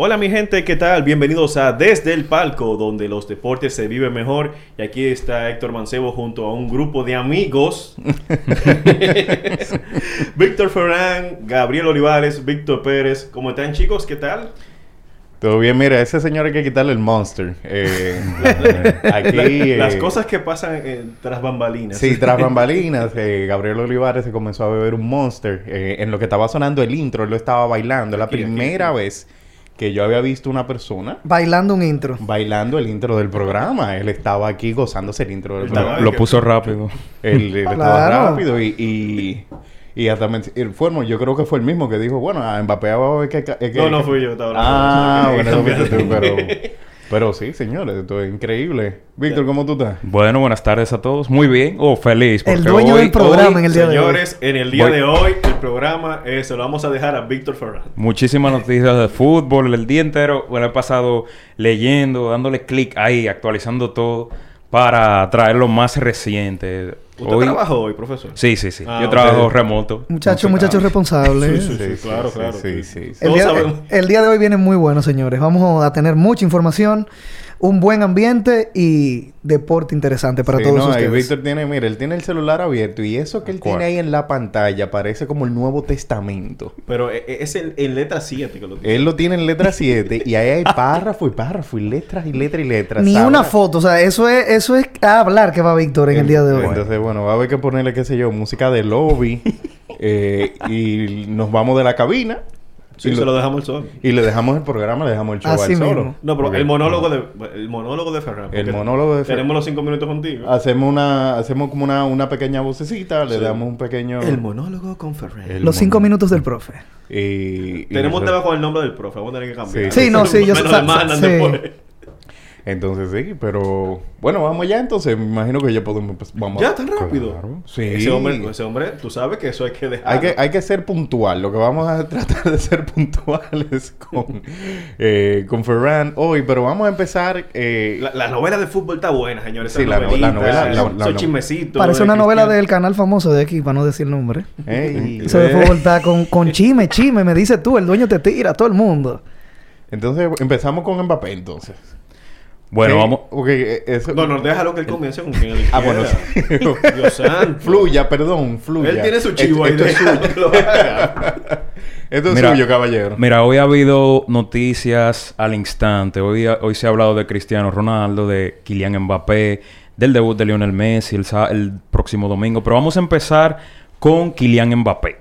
Hola mi gente, ¿qué tal? Bienvenidos a Desde el Palco, donde los deportes se viven mejor. Y aquí está Héctor Mancebo junto a un grupo de amigos. Víctor Ferran, Gabriel Olivares, Víctor Pérez. ¿Cómo están chicos? ¿Qué tal? Todo bien, mira, ese señor hay que quitarle el monster. Eh, aquí, Las eh, cosas que pasan eh, tras bambalinas. Sí, tras bambalinas, eh, Gabriel Olivares se comenzó a beber un monster. Eh, en lo que estaba sonando el intro, él lo estaba bailando. La aquí, primera aquí. vez que yo había visto una persona Bailando un intro. bailando el intro del programa. Él estaba aquí gozándose el intro del programa. Lo puso rápido. Él, él estaba rápido y... y y hasta el Fuermo, yo creo que fue el mismo que dijo, bueno, a Mbappé va a ver que... que- No, no fui yo. estaba Ah, bueno, eso fuiste tú, pero... Pero sí, señores, esto es increíble. Víctor, ¿cómo tú estás? Bueno, buenas tardes a todos. Muy bien. Oh, feliz. El porque dueño hoy- del programa hoy en el día de hoy. Señores, en el día Voy- de hoy, el programa eh, se lo vamos a dejar a Víctor Ferran. Muchísimas noticias de fútbol. El día entero bueno, he pasado leyendo, dándole clic ahí, actualizando todo para traer lo más reciente. ¿Usted Hoy- trabajó hoy, profesor? Sí, sí, sí. Ah, Yo trabajo remoto. Muchachos, muchachos responsables. Sí, sí, sí, claro, claro. Sí, sí, sí. El día, el día de hoy viene muy bueno, señores. Vamos a tener mucha información, un buen ambiente y deporte interesante para Sí, todos no, y ustedes. Víctor tiene, mira, él tiene el celular abierto y eso que él ¿Cuál? tiene ahí en la pantalla parece como el Nuevo Testamento. Pero eh, eh, es en, en letra 7 que lo tiene. Él lo tiene en letra 7 y ahí hay párrafo y párrafo y letras y letras y letras. Ni ¿sabes? una foto, o sea, eso es, eso es a hablar que va Víctor en el día de hoy. Entonces, bueno, va a haber que ponerle, qué sé yo, música de lobby eh, y nos vamos de la cabina Sí, y, se lo- lo dejamos al sol. y le dejamos el programa, le dejamos el show Así al solo. mismo. No, pero Porque- el monólogo de el monólogo de Ferran. El monólogo de Ferran. Tenemos los cinco minutos contigo. Hacemos una, hacemos como una, una pequeña vocecita, le Sí. damos un pequeño... El monólogo con Ferran. El Los cinco minutos del profe. Y, y Tenemos un tema con el nombre del profe. Vamos a tener que cambiar. Sí. Sí, no, sí, yo Me lo sa- demandan sí. después. Entonces sí, pero bueno, vamos ya entonces. Me imagino que ya podemos pues, vamos. Ya tan rápido. Claro. Sí. Ese hombre, ese hombre, tú sabes que eso hay que dejar. Hay que, hay que ser puntual. Lo que vamos a tratar de ser puntuales con, eh, con Ferran hoy, pero vamos a empezar. eh, La, la novela de fútbol está buena, señores. Sí, la no- la novela- la- la esos no- chismecitos Parece una novela del canal famoso de aquí, para no decir el nombre. ey, Eso de fútbol está con, con chime, chime, me dices tú, el dueño te tira, todo el mundo. Entonces empezamos con Mbappé entonces. Bueno, vamos. ok, eh, eso- No, no, déjalo que él comience con quien él Ah, bueno, quiera. sí. Dios santo. Fluya, perdón, fluya. Él tiene su chivo ahí. Esto, es suyo. Esto es Mira, suyo, caballero. Mira, hoy ha habido noticias al instante. Hoy, hoy se ha hablado de Cristiano Ronaldo, de Kylian Mbappé, del debut de Lionel Messi el, el próximo domingo. Pero vamos a empezar con Kylian Mbappé.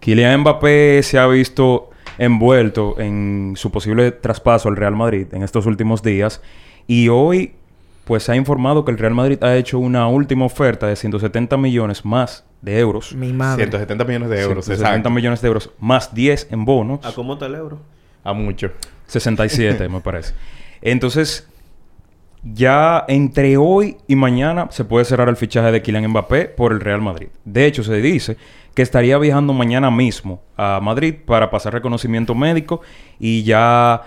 Kylian Mbappé se ha visto envuelto en su posible traspaso al Real Madrid en estos últimos días. Y hoy, pues se ha informado que el Real Madrid ha hecho una última oferta de 170 millones más de euros. Mi madre. 170 millones de euros, 170 exacto. millones de euros más 10 en bonos. ¿A cómo está el euro? A mucho. 67, me parece. Entonces, ya entre hoy y mañana se puede cerrar el fichaje de Kylian Mbappé por el Real Madrid. De hecho, se dice que estaría viajando mañana mismo a Madrid para pasar reconocimiento médico y ya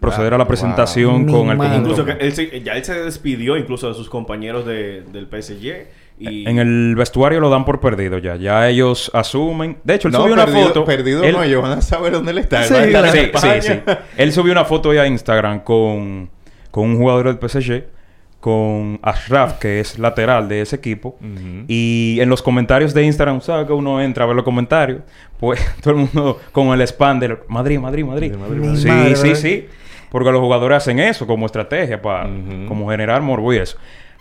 proceder a la wow. presentación Mi con el conjunto. Incluso que él se- ya él se despidió incluso de sus compañeros de, del PSG. Y En el vestuario lo dan por perdido ya. Ya ellos asumen. De hecho, él No, subió una perdido, foto. perdido Él- no, ellos van a saber dónde él está. Él Sí, va a estar en Sí, sí, sí. Él subió una foto hoy a Instagram con, con un jugador del PSG con Ashraf, que es lateral de ese equipo. Y en los comentarios de Instagram, ¿sabes que uno entra a ver los comentarios? Pues todo el mundo con el spam de Madrid, Madrid, Madrid. Sí, madre, sí, ¿verdad? sí. Porque los jugadores hacen eso como estrategia para como generar morbo y eso.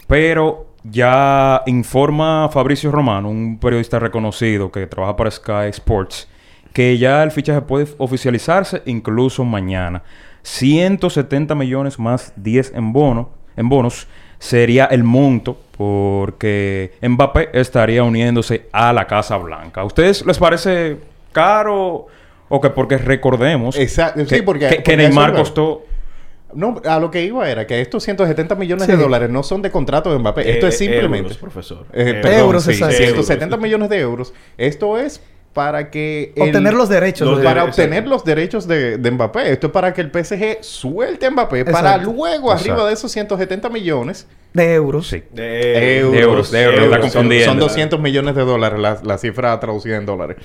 Pero ya informa Fabricio Romano, un periodista reconocido que trabaja para Sky Sports, que ya el fichaje puede oficializarse incluso mañana. 170 millones más 10 en bono, en bonos sería el monto porque Mbappé estaría uniéndose a la Casa Blanca. ¿A ustedes les parece caro o que porque recordemos Exacto, sí, que, porque- que- Neymar eso costó No, a lo que iba era que estos 170 millones Sí. de dólares no son de contrato de Mbappé. Esto Eh, es simplemente... euros, profesor. Eh, Euros. perdón, Euros, sí, exacto. 170 millones de euros. Esto es para que... el- Obtener los derechos. los de- para Exacto. obtener los derechos de, de Mbappé. Esto es para que el PSG suelte a Mbappé para Exacto. luego, arriba de esos 170 millones, de euros. Sí. De euros, De euros, de euros, está Son- confundiendo. Son, 200 millones de dólares la, la cifra traducida en dólares.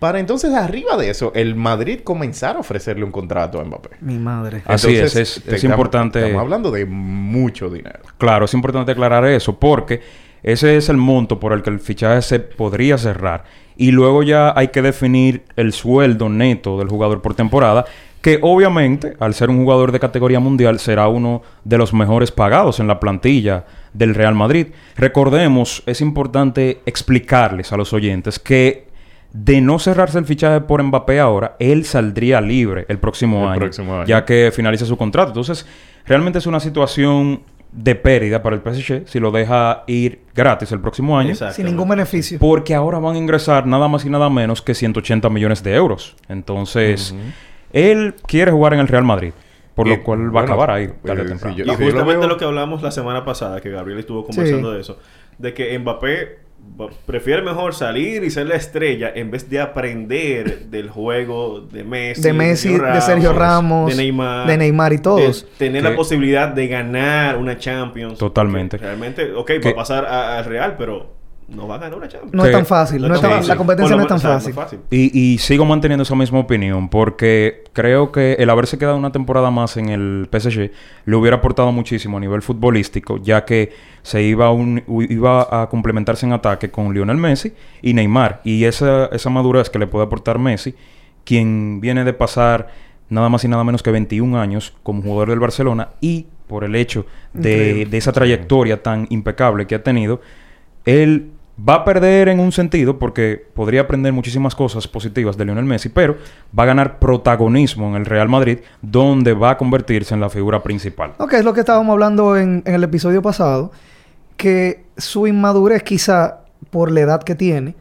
Para entonces, arriba de eso, el Madrid comenzar a ofrecerle un contrato a Mbappé. Mi madre. Así es, es- es estamos- importante- Estamos hablando de mucho dinero. Claro, es importante aclarar eso porque ese es el monto por el que el fichaje se podría cerrar. Y luego ya hay que definir el sueldo neto del jugador por temporada, que obviamente, al ser un jugador de categoría mundial, será uno de los mejores pagados en la plantilla del Real Madrid. Recordemos, es importante explicarles a los oyentes que de no cerrarse el fichaje por Mbappé ahora, él saldría libre el próximo, El año, próximo año. ya que finaliza su contrato. Entonces, realmente es una situación de pérdida para el PSG si lo deja ir gratis el próximo año. Sin ningún beneficio. Porque ahora van a ingresar nada más y nada menos que 180 millones de euros. Entonces, él quiere jugar en el Real Madrid. Por Y, lo cual va a acabar ahí tarde eh, temprano. sí, yo- Y Sí, yo lo justamente veo- lo que hablamos la semana pasada, que Gabriel estuvo conversando Sí. de eso, de que Mbappé prefiere mejor salir y ser la estrella en vez de aprender del juego de Messi, de Messi, de Sergio Ramos, de Neymar, de Neymar y todos. de tener Que- la posibilidad de ganar una Champions. Totalmente. Realmente, ok, va a pasar al Real, pero no va a ganar una Champions. No es tan fácil. No es tan- fácil. la competencia Bueno, no es tan o sea, fácil. Y, y sigo manteniendo esa misma opinión porque creo que el haberse quedado una temporada más en el PSG le hubiera aportado muchísimo a nivel futbolístico, ya que se iba a, un- iba a complementarse en ataque con Lionel Messi y Neymar. Y esa, esa madurez que le puede aportar Messi, quien viene de pasar nada más y nada menos que 21 años como jugador del Barcelona y por el hecho de, de esa trayectoria tan impecable que ha tenido, él va a perder en un sentido porque podría aprender muchísimas cosas positivas de Lionel Messi, pero va a ganar protagonismo en el Real Madrid, donde va a convertirse en la figura principal. Ok, es lo que estábamos hablando en, en el episodio pasado, que su inmadurez quizá por la edad que tiene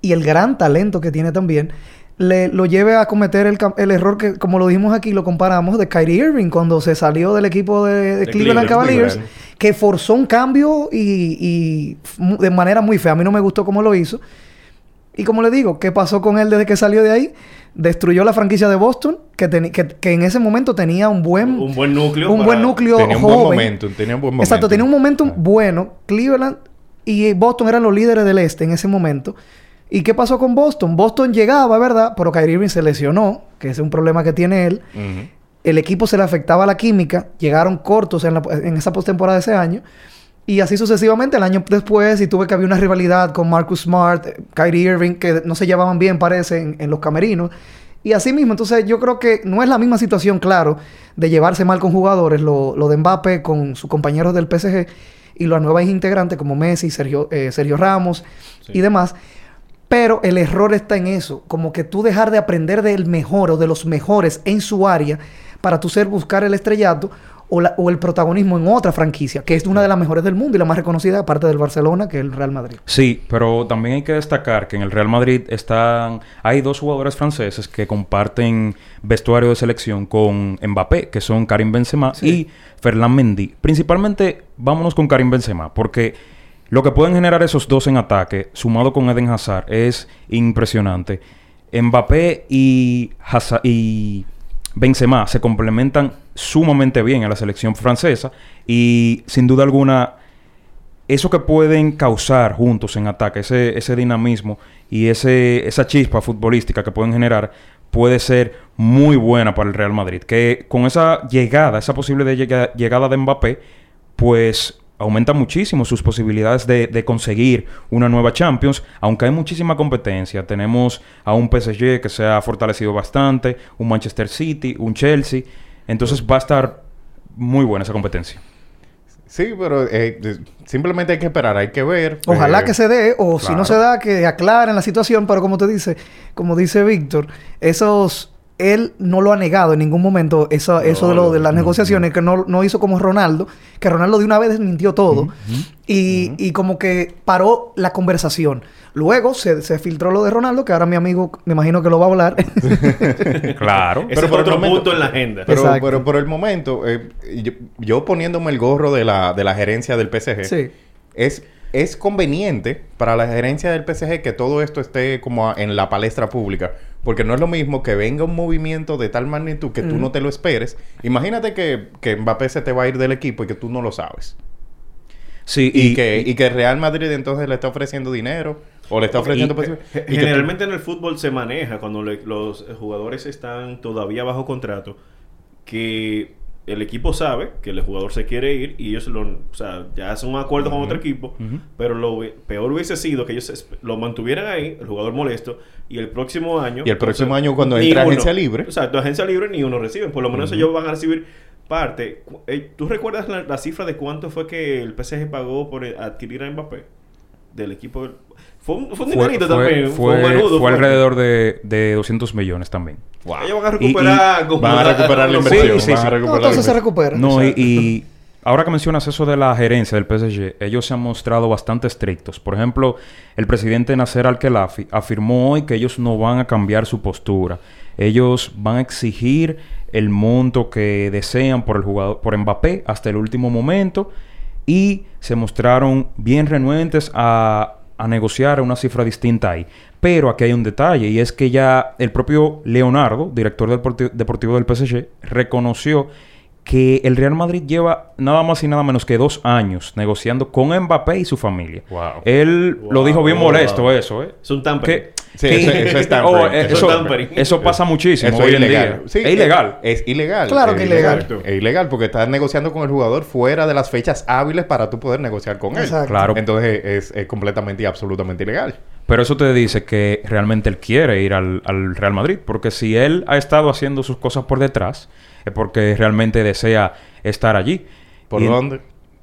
y el gran talento que tiene también, le, lo lleve a cometer el, cam- el error que, como lo dijimos aquí, lo comparamos de Kyrie Irving cuando se salió del equipo de, Cleveland Cleveland, Cavaliers, Cleveland. que forzó un cambio y, y de manera muy fea. A mí no me gustó cómo lo hizo. Y como le digo, ¿qué pasó con él desde que salió de ahí? Destruyó la franquicia de Boston, que, que, que en ese momento tenía un buen, Un buen núcleo. un para- buen núcleo Tenía un joven. buen momento. Tenía un buen momento. Exacto, tenía un momentum Ah. bueno. Cleveland y Boston eran los líderes del este en ese momento. ¿Y qué pasó con Boston? Boston llegaba, ¿verdad? Pero Kyrie Irving se lesionó, que es un problema que tiene él. El equipo se le afectaba la química, llegaron cortos en, la- en esa postemporada de ese año. Y así sucesivamente, el año después, y tuve que había una rivalidad con Marcus Smart, eh, Kyrie Irving, que no se llevaban bien, parece, en, en los camerinos. Y así mismo, entonces yo creo que no es la misma situación, claro, de llevarse mal con jugadores, lo, lo de Mbappé con sus compañeros del PSG y las nuevas integrantes como Messi, Sergio, eh, Sergio Ramos y demás. Pero el error está en eso, como que tú dejar de aprender del mejor o de los mejores en su área para tú ser buscar el estrellato o, la- o el protagonismo en otra franquicia, que es una de las mejores del mundo y la más reconocida aparte del Barcelona, que es el Real Madrid. Sí, pero también hay que destacar que en el Real Madrid están hay dos jugadores franceses que comparten vestuario de selección con Mbappé, que son Karim Benzema y Ferland Mendy. Principalmente vámonos con Karim Benzema, porque lo que pueden generar esos dos en ataque, sumado con Eden Hazard, es impresionante. Mbappé y, Hazard, y Benzema se complementan sumamente bien a la selección francesa y sin duda alguna eso que pueden causar juntos en ataque, ese, ese dinamismo y ese, esa chispa futbolística que pueden generar, puede ser muy buena para el Real Madrid. Que con esa llegada, esa posible llegada de Mbappé, pues aumenta muchísimo sus posibilidades de, de conseguir una nueva Champions, aunque hay muchísima competencia. Tenemos a un PSG que se ha fortalecido bastante, un Manchester City, un Chelsea. Entonces va a estar muy buena esa competencia. Sí, pero eh, simplemente hay que esperar, hay que ver. Ojalá eh, que se dé, o si no se da, que aclaren la situación, pero como te dice, como dice Víctor, esos él no lo ha negado en ningún momento, eso, eso de lo de las negociaciones, que no, no hizo como Ronaldo, que Ronaldo de una vez desmintió todo y, y como que paró la conversación. Luego se, se filtró lo de Ronaldo, que ahora mi amigo me imagino que lo va a hablar. Claro. Pero es por otro momento- punto en la agenda. Pero, pero por el momento, eh, yo, yo poniéndome el gorro de la, de la gerencia del PSG, sí. es, es conveniente para la gerencia del PSG que todo esto esté como a- en la palestra pública. Porque no es lo mismo que venga un movimiento de tal magnitud que tú Mm. no te lo esperes. Imagínate que, que Mbappé se te va a ir del equipo y que tú no lo sabes. Sí, Y, que, y que Real Madrid entonces le está ofreciendo dinero o le está ofreciendo... Y, pues, eh, y tú- generalmente en el fútbol se maneja cuando le- los jugadores están todavía bajo contrato que el equipo sabe que el jugador se quiere ir y ellos lo, o sea, ya hacen un acuerdo con otro equipo, pero lo peor hubiese sido que ellos lo mantuvieran ahí, el jugador molesto, y el próximo año... Y el próximo año cuando ni entre uno- agencia libre. Exacto, agencia libre ni uno reciben, por lo menos ellos van a recibir parte. Eh, ¿Tú recuerdas la, la cifra de cuánto fue que el PSG pagó por eh, adquirir a Mbappé? Del equipo... Fue un, fue un fue, dinerito fue- también, fue, fue- fue alrededor de, de 200 millones también. Ellos van a recuperar... como Van a recuperar la los- inversión. Sí, sí, van a sí. No, entonces se recupera. No, y, y ahora que mencionas eso de la gerencia del PSG, ellos se han mostrado bastante estrictos. Por ejemplo, el presidente Nasser Al-Khelaifi afirmó hoy que ellos no van a cambiar su postura. Ellos van a exigir el monto que desean por el jugador, por Mbappé hasta el último momento y se mostraron bien renuentes a, a negociar una cifra distinta ahí. Pero aquí hay un detalle y es que ya el propio Leonardo, director del porti- deportivo del PSG, reconoció que el Real Madrid lleva nada más y nada menos que dos años negociando con Mbappé y su familia. Wow. Él lo dijo bien wow. molesto eso, ¿eh? Es un. Que- Sí, que- eso- eso es tampering. Oh, eh, Eso es eso, tampering. eso pasa muchísimo Eso hoy es en ilegal. día. Sí, es ilegal. Es, ilegal. Claro Es que ilegal. Exacto. Es ilegal porque estás negociando con el jugador fuera de las fechas hábiles para tú poder negociar con él. Claro. Entonces es, es completamente y absolutamente ilegal. Pero eso te dice que realmente él quiere ir al, al Real Madrid. Porque si él ha estado haciendo sus cosas por detrás, es porque realmente desea estar allí. ¿Por Y- dónde?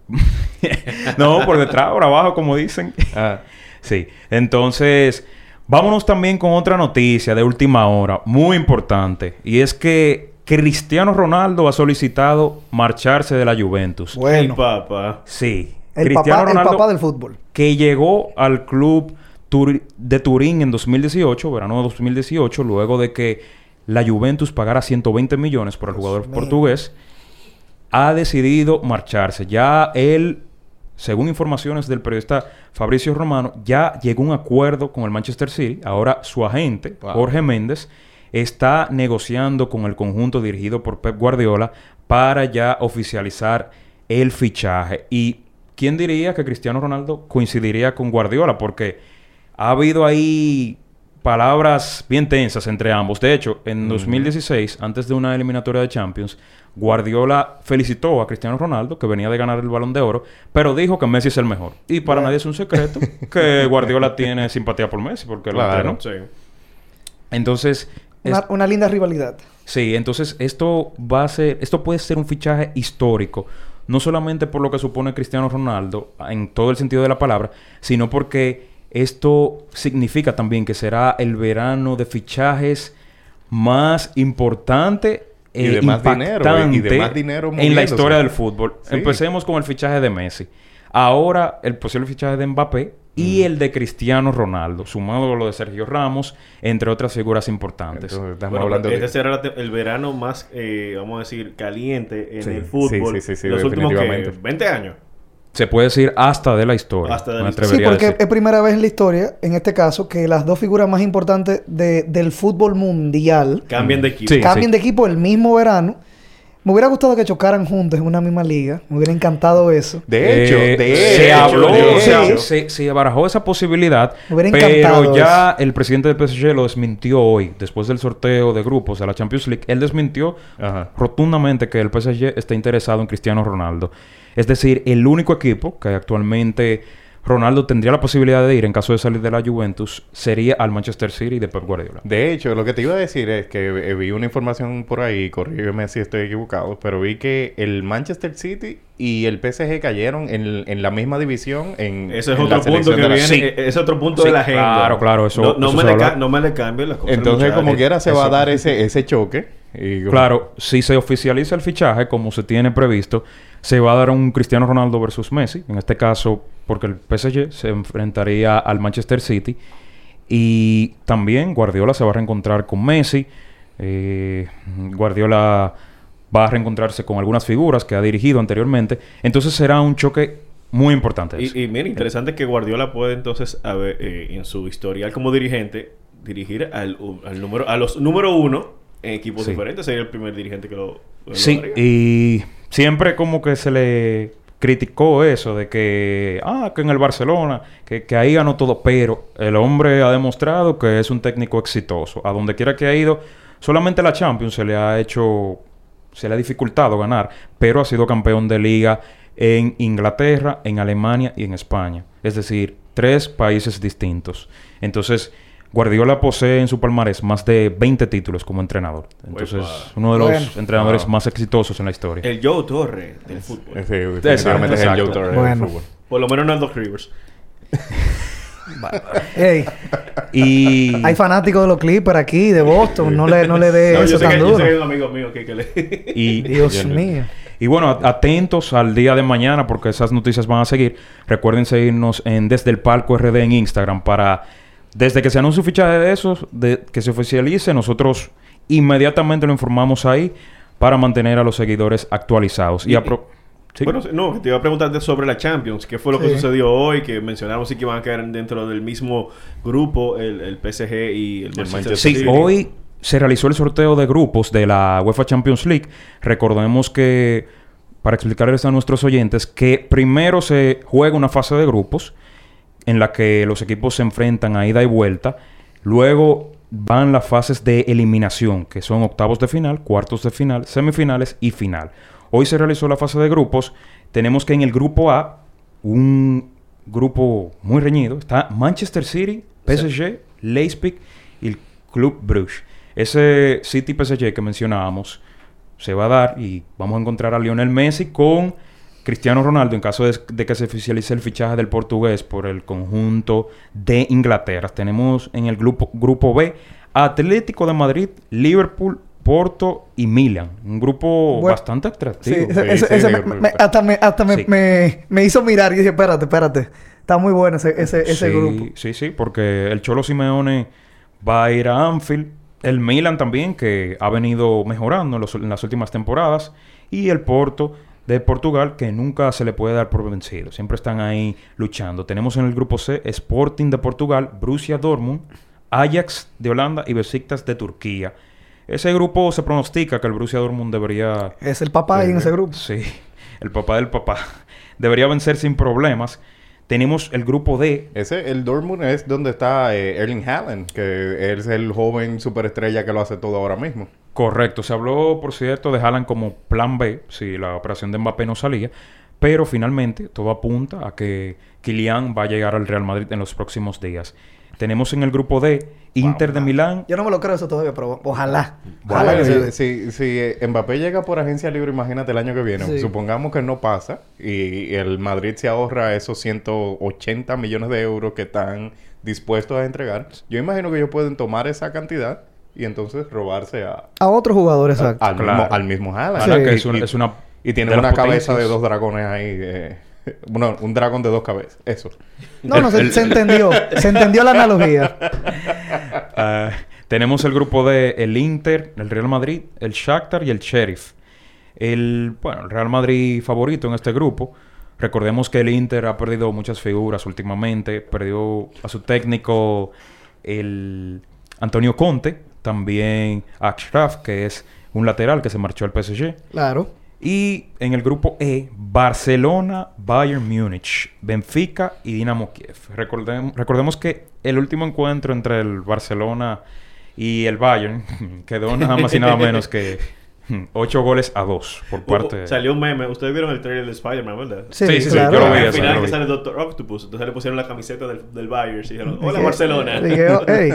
no, por detrás, por abajo, como dicen. Ah. Sí. Entonces, vámonos también con otra noticia de última hora, muy importante. Y es que Cristiano Ronaldo ha solicitado marcharse de la Juventus. El Bueno, papá. Sí. el Cristiano papá, el Ronaldo papá del fútbol. que llegó al club de Turín en 2018, verano de 2018, luego de que la Juventus pagara 120 millones por el jugador mío. portugués, ha decidido marcharse. Ya él, según informaciones del periodista Fabricio Romano, ya llegó un acuerdo con el Manchester City. Ahora su agente, Wow. Jorge Méndez, está negociando con el conjunto dirigido por Pep Guardiola para ya oficializar el fichaje. Y quién diría que Cristiano Ronaldo coincidiría con Guardiola, porque ha habido ahí palabras bien tensas entre ambos. De hecho, en 2016, antes de una eliminatoria de Champions, Guardiola felicitó a Cristiano Ronaldo, que venía de ganar el Balón de Oro, pero dijo que Messi es el mejor. Y para nadie es un secreto que Guardiola tiene simpatía por Messi, porque Claro. lo entrenó. Sí. Entonces, es- Una, una linda rivalidad. Sí, entonces esto va a ser, esto puede ser un fichaje histórico, no solamente por lo que supone Cristiano Ronaldo en todo el sentido de la palabra, sino porque esto significa también que será el verano de fichajes más importante Y e de más dinero, y- de impactante más dinero en la historia del fútbol. Sí. Empecemos con el fichaje de Messi. Ahora el posible fichaje de Mbappé y el de Cristiano Ronaldo, sumado a lo de Sergio Ramos, entre otras figuras importantes. Entonces, estamos Bueno, hablando este de... será el verano más, eh, vamos a decir, caliente en Sí, el fútbol. sí, sí, sí, sí, en los últimos definitivamente. 20 años. Se puede decir hasta de la historia. Hasta de la historia. Sí, porque es primera vez en la historia, en este caso, que las dos figuras más importantes de- del fútbol mundial Cambian de equipo. Sí. cambien de equipo el mismo verano. Me hubiera gustado que chocaran juntos en una misma liga. Me hubiera encantado eso. De hecho, Eh, de se hecho, habló, de o sea, hecho. se, se barajó esa posibilidad, Me hubiera pero encantado ya el presidente del PSG lo desmintió hoy, después del sorteo de grupos de la Champions League. Él desmintió Ajá. rotundamente que el PSG está interesado en Cristiano Ronaldo. Es decir, el único equipo que actualmente Ronaldo tendría la posibilidad de ir en caso de salir de la Juventus sería al Manchester City de Pep Guardiola. De hecho, lo que te iba a decir es que eh, vi una información por ahí, corrígeme si estoy equivocado, pero vi que el Manchester City y el PSG cayeron en, en la misma división en Ese es en la otro punto selección que la- viene. Sí. eh, Ese es otro punto Sí, de la agenda. claro, claro, eso- No, no eso me se le ca- no me le cambie las cosas. Entonces, muchachos. como quiera, se va a dar ese, ese choque. Y como- Claro, si se oficializa el fichaje como se tiene previsto, se va a dar un Cristiano Ronaldo versus Messi. En este caso, porque el PSG se enfrentaría al Manchester City. Y también Guardiola se va a reencontrar con Messi. Eh, Guardiola va a reencontrarse con algunas figuras que ha dirigido anteriormente. Entonces será un choque muy importante. ese. Y, y mira, interesante que Guardiola puede entonces, a ver, eh, en su historial como dirigente, dirigir al, al número, a los número uno en equipos Sí. diferentes. Sería el primer dirigente que lo, lo Sí, haría. y siempre como que se le criticó eso de que, ah, que en el Barcelona, que, que ahí ganó todo, pero el hombre ha demostrado que es un técnico exitoso. A donde quiera que ha ido, solamente la Champions se le ha hecho, se le ha dificultado ganar, pero ha sido campeón de liga en Inglaterra, en Alemania y en España. Es decir, tres países distintos. Entonces, Guardiola posee en su palmarés más de 20 títulos como entrenador. Entonces, Uepa. uno de los Bueno. entrenadores Wow. más exitosos en la historia. El Joe Torre del fútbol. Sí, definitivamente es el. Joe Torre del Bueno. fútbol. Por lo menos no el Doc Rivers. Ey, Y hay fanáticos de los Clippers aquí, de Boston. No le, no le dé No, eso yo, tan que, yo duro. sé que hay un amigo mío que, que le... y, Dios Yo mío. y bueno, atentos al día de mañana porque esas noticias van a seguir. Recuerden seguirnos en Desde el Palco RD en Instagram para, desde que se anuncie un fichaje de esos, de, que se oficialice, nosotros inmediatamente lo informamos ahí para mantener a los seguidores actualizados. Y, Y- apro- ¿Sí? Bueno, no, te iba a preguntarte sobre la Champions. ¿Qué fue lo que Sí. sucedió hoy? Que mencionamos sí que iban a caer dentro del mismo grupo el, el PSG y el Manchester, Manchester Sí, City. hoy se realizó el sorteo de grupos de la UEFA Champions League. Recordemos que, para explicarles a nuestros oyentes, que primero se juega una fase de grupos en la que los equipos se enfrentan a ida y vuelta. Luego van las fases de eliminación, que son octavos de final, cuartos de final, semifinales y final. Hoy se realizó la fase de grupos. Tenemos que en el grupo A, un grupo muy reñido, está Manchester City, PSG, Leipzig y el Club Brugge. Ese City PSG que mencionábamos se va a dar y vamos a encontrar a Lionel Messi con Cristiano Ronaldo en caso de, de que se oficialice el fichaje del portugués por el conjunto de Inglaterra. Tenemos en el grupo, grupo B Atlético de Madrid, Liverpool, Porto y Milan. Un grupo Bueno, bastante atractivo. Sí, ese- sí, ese sí, me- hasta, me, hasta me, Sí. me- me hizo mirar y dije, espérate, espérate. Está muy bueno ese, ese, ese sí, grupo. Sí, sí, porque el Cholo Simeone va a ir a Anfield. El Milan también, que ha venido mejorando en, los- en las últimas temporadas. Y el Porto de Portugal, que nunca se le puede dar por vencido. Siempre están ahí luchando. Tenemos en el grupo C Sporting de Portugal, Borussia Dortmund, Ajax de Holanda y Besiktas de Turquía. Ese grupo se pronostica que el Borussia Dortmund debería Es el papá ahí en ese grupo. Sí, el papá del papá. Debería vencer sin problemas. Tenemos el grupo D. Ese, el Dortmund es donde está eh, Erling Haaland, que es el joven superestrella que lo hace todo ahora mismo. Correcto. Se habló, por cierto, de Haaland como plan B, si la operación de Mbappé no salía. Pero finalmente todo apunta a que Kylian va a llegar al Real Madrid en los próximos días. Tenemos en el grupo D Inter de Milán. Yo no me lo creo eso todavía, pero ojalá. Bueno, Ojalá que si, si, si, Mbappé llega por agencia libre, imagínate el año que viene. Sí. Supongamos que no pasa y el Madrid se ahorra esos 180 millones de euros que están dispuestos a entregar. Yo imagino que ellos pueden tomar esa cantidad y entonces robarse a, A otro jugador, exacto. al, Claro. mismo, al mismo Haaland. Sí. que es, una. Y tiene de una cabeza de dos dragones ahí. eh, bueno, un dragón de dos cabezas. Eso. No, no, se, el- se entendió. Se entendió la analogía. Ah, tenemos el grupo de el Inter, el Real Madrid, el Shakhtar y el Sheriff. El, bueno, el Real Madrid favorito en este grupo. Recordemos que el Inter ha perdido muchas figuras últimamente. Perdió a su técnico, el Antonio Conte, también Achraf, que es un lateral que se marchó al PSG. Claro. Y en el grupo E, Barcelona, Bayern Múnich, Benfica y Dinamo Kiev. Recordem- recordemos que el último encuentro entre el Barcelona y el Bayern quedó nada más y nada menos que 8 goles a 2 por parte... Hubo- Salió un meme. Ustedes vieron el trailer de Spider-Man, ¿verdad? Sí, Sí, sí, sí, claro. yo lo vi, Al final que vi. sale Doctor Octopus. Entonces le pusieron la camiseta del, del Bayern. Y dijeron, hola Barcelona. dije, oh, ey.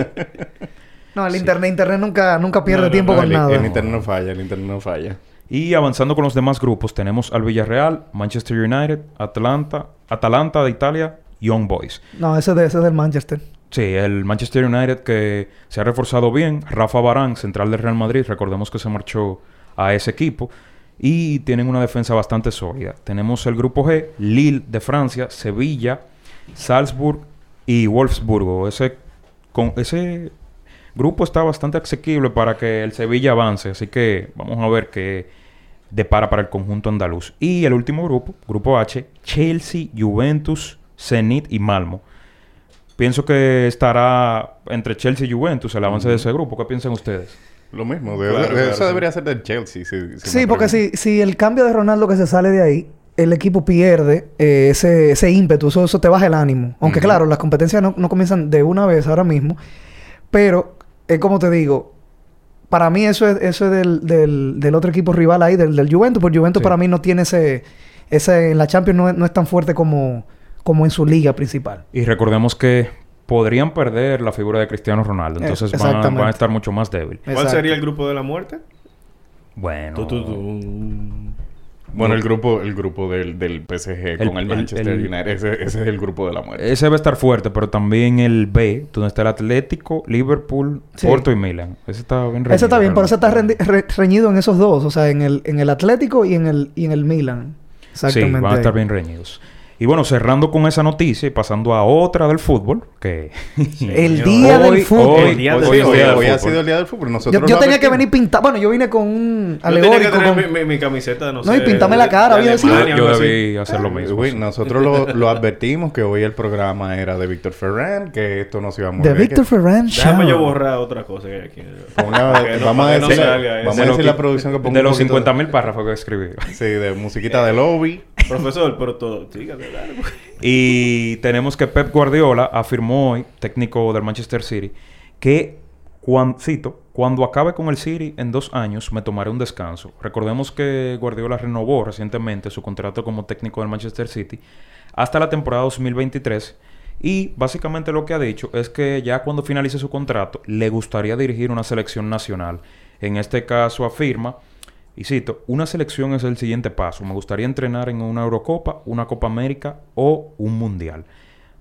No, el internet, internet nunca, nunca pierde No, no, tiempo no, con el, nada. el internet no falla, el internet no falla. Y avanzando con los demás grupos, tenemos al Villarreal, Manchester United, Atlanta, Atalanta de Italia, Young Boys. No, ese, de, ese es del Manchester. Sí, el Manchester United que se ha reforzado bien. Rafa Barán, central del Real Madrid, recordemos que se marchó a ese equipo. Y tienen una defensa bastante sólida. Tenemos el grupo G, Lille de Francia, Sevilla, Salzburg y Wolfsburgo. Ese, con, ese grupo está bastante asequible para que el Sevilla avance. Así que vamos a ver qué depara para el conjunto andaluz. Y el último grupo, grupo H, Chelsea, Juventus, Zenit y Malmo. Pienso que estará entre Chelsea y Juventus el avance de ese grupo. ¿Qué piensan ustedes? Lo mismo. de- Claro, de- claro, eso sí. debería ser del Chelsea. Si, si Sí, porque si, si el cambio de Ronaldo que se sale de ahí, el equipo pierde eh, ese, ese ímpetu, eso, eso te baja el ánimo. Aunque claro, las competencias no, no comienzan de una vez ahora mismo, pero es como te digo, para mí eso es, eso es del, del, del otro equipo rival ahí, del, del Juventus, porque Juventus Sí. para mí no tiene ese, ese, en la Champions no es, no es tan fuerte como, como en su liga principal. Y recordemos que podrían perder la figura de Cristiano Ronaldo. Eh, Entonces van, a- van a estar mucho más débil. ¿Cuál sería el grupo de la muerte? Bueno. Tu, tu, tu. Bueno, el grupo, el grupo del, del PSG El- con el Manchester el- United. Ese, ese es el grupo de la muerte. Ese debe estar fuerte, pero también el B, donde está el Atlético, Liverpool, Sí. Porto y Milan. Ese está bien reñido, Ese está bien, pero ese está re- reñido en esos dos, o sea, en el, en el Atlético y en el, y en el Milan. Sí, Exactamente. van a estar bien reñidos. Y bueno, cerrando con esa noticia y pasando a otra del fútbol, que... El día del Hoy- fútbol. Hoy, El día hoy- del fútbol. del hoy ha sido el día del fútbol. Yo, Nosotros yo lo tenía que venir pintado. Bueno, yo vine con un Yo tenía que alegórico. tener con- mi, mi, mi camiseta, no, No, sé. y píntame la de- cara, de voy a decir. Alemania, Yo así. debí hacer lo mismo. Güey, nosotros lo, lo advertimos que hoy el programa era de Víctor Ferran, que esto no se iba a The mover. Victor Ferran Show. Déjame yo borrar otra cosa que hay aquí. Ponga- que no- vamos a que no eso. vamos a De que- a la producción que ponga De los poquito 50 mil párrafos que escribí. Sí, de musiquita de lobby. Profesor, pero todo... Dígale. Y tenemos que Pep Guardiola afirmó hoy, técnico del Manchester City, que, cuan- cito, cuando acabe con el City en dos años me tomaré un descanso. Recordemos que Guardiola renovó recientemente su contrato como técnico del Manchester City hasta la temporada 2023. Y básicamente lo que ha dicho es que ya cuando finalice su contrato le gustaría dirigir una selección nacional. En este caso afirma y cito, una selección es el siguiente paso. Me gustaría entrenar en una Eurocopa, una Copa América o un Mundial.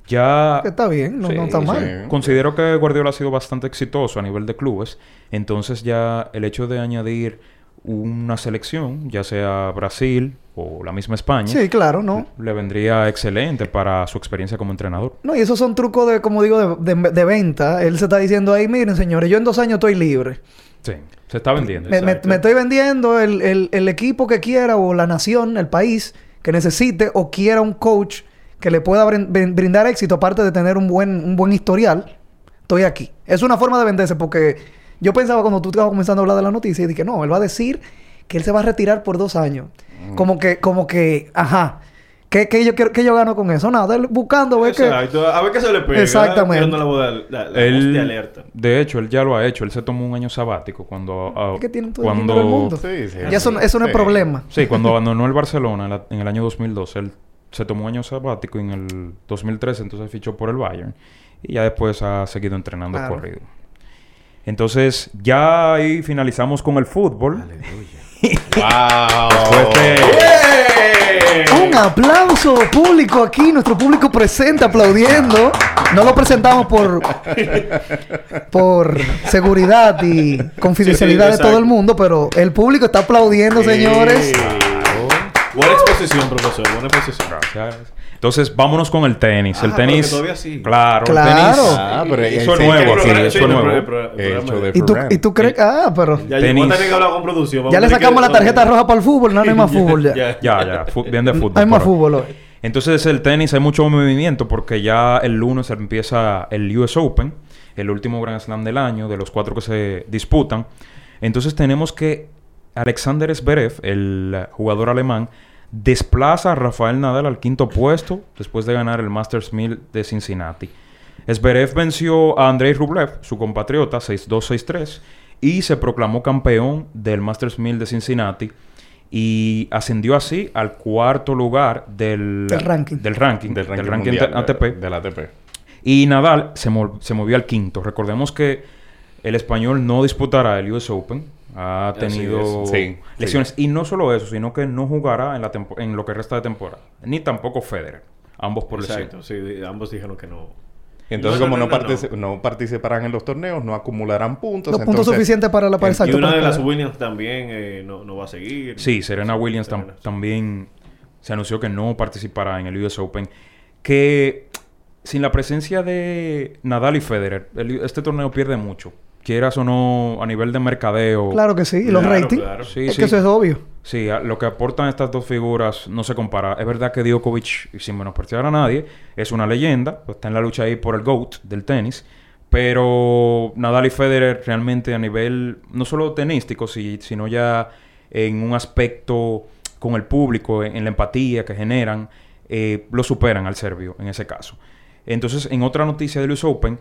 Ya Que está bien, no, Sí, no está sí. mal. Sí. considero que Guardiola ha sido bastante exitoso a nivel de clubes. Entonces ya el hecho de añadir una selección, ya sea Brasil o la misma España, Sí, claro, ¿no? le vendría excelente para su experiencia como entrenador. No, y esos son trucos de, como digo, de, de- de venta. Él se está diciendo ahí, miren, señores, yo en dos años estoy libre. Sí, se está vendiendo. Me, me- Exacto. me estoy vendiendo el, el- el equipo que quiera o la nación, el país que necesite o quiera un coach que le pueda brin- brin- brindar éxito aparte de tener un buen, un buen historial. Estoy aquí. Es una forma de venderse porque yo pensaba cuando tú estabas comenzando a hablar de la noticia y dije, no, él va a decir que él se va a retirar por dos años. Como que, como que, ajá. ¿Qué, qué yo, quiero- qué yo gano con eso? Nada, él buscando, ve que... Exacto. A ver qué se le pega. Exactamente. La, boda- la, la Él, voz de alerta. de hecho, él ya lo ha hecho. Él se tomó un año sabático cuando... ah, Es que tienen todo el cuando del mundo. Sí, sí. Ya eso, no- eso no es problema. Sí, cuando abandonó el Barcelona en, la- en el año 2012, él se tomó un año sabático y en el 2013 entonces fichó por el Bayern y ya después ha seguido entrenando Claro. corrido. Entonces, ya ahí finalizamos con el fútbol. ¡Wow! Un aplauso público aquí, nuestro público presente aplaudiendo. No lo presentamos por por seguridad y confidencialidad Sí, de todo el mundo, pero el público está aplaudiendo, señores. Buena exposición, profesor. Buena exposición. Gracias. Entonces, vámonos con el tenis. el Ah, tenis. todavía. Claro, Claro. el tenis. Ah, pero eso es sí, nuevo aquí, eso es nuevo. ¿Y tú, y tú crees? Ah, pero Ya, Tenis. yo también que hablar con producción. Vamos ya a le sacamos la tarjeta roja para el fútbol, no, no hay más fútbol ya. Ya. Ya, bien de fútbol. Hay más fútbol hoy. Entonces el tenis hay mucho movimiento porque ya el lunes empieza el US Open. el último Grand Slam del año, de los cuatro que se disputan. Entonces tenemos que Alexander Zverev, el jugador alemán, desplaza a Rafael Nadal al quinto puesto después de ganar el Masters 1000 de Cincinnati. Zverev venció a Andrei Rublev, su compatriota, 6-2-6-3, y se proclamó campeón del Masters 1000 de Cincinnati y ascendió así al cuarto lugar del, Del ranking. del ranking, Del ranking, ranking mundial, ATP. de- Del ATP. Y Nadal se, se movió al quinto. Recordemos que el español no disputará el US Open. Ha tenido. Sí, lesiones. Y no solo eso, sino que no jugará en, la tempo- en lo que resta de temporada. Ni tampoco Federer. Ambos por lesión. Exacto, sí, ambos dijeron que no. Entonces, No, como no, no, no, partici- no participarán en los torneos, no acumularán puntos. Los puntos entonces- suficientes para la para y una de las Williams también eh, no, no va a seguir. Sí, Serena Williams tam- también se anunció que no participará en el US Open. Que sin la presencia de Nadal y Federer, el- este torneo pierde mucho. Quieras o no, a nivel de mercadeo. Claro que sí. Y los Claro, ratings. claro. Sí, es sí. que eso es obvio. Sí, a- lo que aportan estas dos figuras no se compara. Es verdad que Djokovic, y sin menospreciar a nadie, es una leyenda. pues, está en la lucha ahí por el GOAT del tenis. Pero Nadal y Federer realmente a nivel no solo tenístico, si- sino ya en un aspecto con el público, en, en la empatía que generan, eh, lo superan al serbio en ese caso. Entonces, en otra noticia del US Open,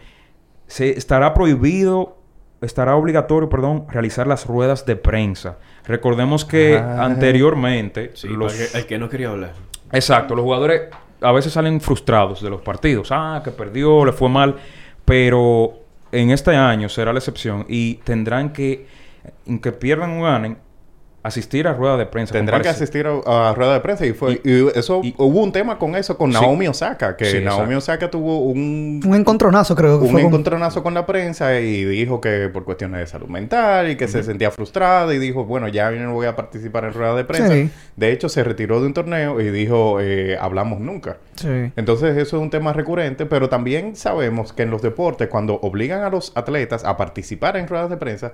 se estará prohibido, estará obligatorio, perdón, realizar las ruedas de prensa. Recordemos que Ah. anteriormente Sí, los para que- el que no quería hablar. Exacto, los jugadores a veces salen frustrados de los partidos. Ah, que perdió, le fue mal. Pero en este año será la excepción y tendrán que, aunque pierdan o ganen, asistir a rueda de prensa. Tendrán que asistir a, a rueda de prensa y fue y, eso y- hubo un tema con eso con Sí. Naomi Osaka que Sí, Naomi exacto. Osaka tuvo un Un encontronazo, creo que un fue. encontronazo con la prensa y dijo que por cuestiones de salud mental y que se sentía frustrada y dijo, bueno, ya no voy a participar en rueda de prensa. Sí. De hecho, se retiró de un torneo y dijo, eh, hablamos nunca. Sí. Entonces, eso es un tema recurrente, pero también sabemos que en los deportes, cuando obligan a los atletas a participar en ruedas de prensa,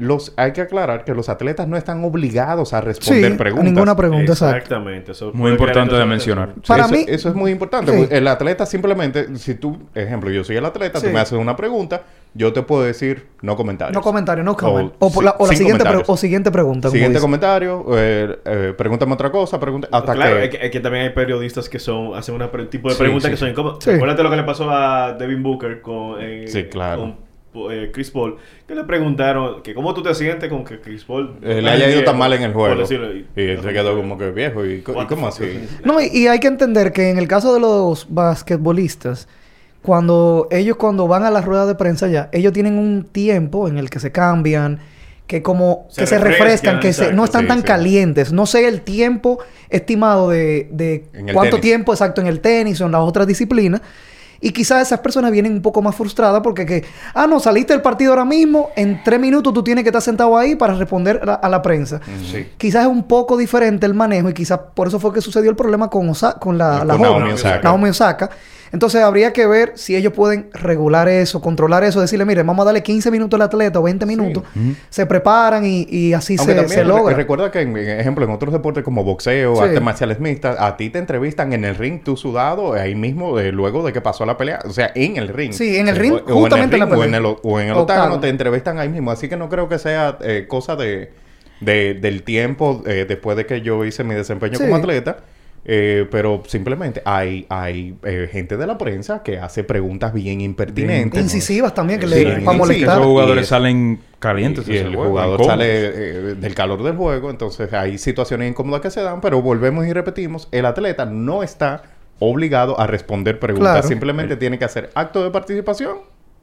los hay que aclarar que los atletas no están obligados a Sí, responder a preguntas. ninguna pregunta. Exactamente. Eso Muy importante de mencionar. Para eso, mí- eso es muy importante. Sí. El atleta simplemente, si tú, ejemplo, yo soy el atleta, Sí. tú me haces una pregunta, yo te puedo decir no comentarios. No comentario, no comment. O la, o la sin siguiente, pre- comentarios. o siguiente pregunta. Siguiente dice. comentario, eh, eh, pregúntame otra cosa, pregunta, hasta claro, que... es que, es que también hay periodistas que son hacen un tipo de Sí, preguntas sí. que son incómodas. Sí. Acuérdate lo que le pasó a Devin Booker con, eh, Sí, claro. con eh, Chris Paul, que le preguntaron que cómo tú te sientes con que Chris Paul eh, le haya ido tan mal en el juego. decirlo, y él se quedó como que viejo. ¿Y, y cómo así? No, y, y hay que entender que en el caso de los basquetbolistas, cuando ellos cuando van a las ruedas de prensa ya, ellos tienen un tiempo en el que se cambian, que como Se que se refrescan, que se- no están sí, tan sí. calientes. No sé el tiempo estimado de, de cuánto tenis. tiempo exacto en el tenis o en las otras disciplinas. Y quizás esas personas vienen un poco más frustradas porque que, ah, no, saliste del partido ahora mismo, en tres minutos tú tienes que estar sentado ahí para responder a la, a la prensa. Sí. Quizás es un poco diferente el manejo y quizás por eso fue que sucedió el problema con, Osa- con la, la Con joven, Naomi Osaka. Naomi Osaka. Entonces habría que ver si ellos pueden regular eso, controlar eso, decirle, mire, vamos a darle 15 minutos al atleta o 20 minutos, se preparan y, y así Aunque se, también se re- logra. recuerda que, en, ejemplo, en otros deportes como boxeo, Sí. artes marciales mixtas, a ti te entrevistan en el ring, tú sudado, ahí mismo, eh, luego de que pasó la pelea. O sea, en el ring. Sí, en el ring, O, o en el justamente en la ring, o en pelea. el, o en el Octágono. octágono te entrevistan ahí mismo. Así que no creo que sea eh, cosa de, de- del tiempo eh, después de que yo hice mi desempeño Sí. como atleta. Eh, pero simplemente hay, hay eh, gente de la prensa que hace preguntas bien impertinentes. Incisivas también, que Sí, le sí, Esos molestar. Y jugadores es- salen calientes. y el juego, jugador sale eh, del calor del juego, entonces hay situaciones incómodas que se dan, pero volvemos y repetimos, el atleta no está obligado a responder preguntas, Claro. simplemente tiene que hacer acto de participación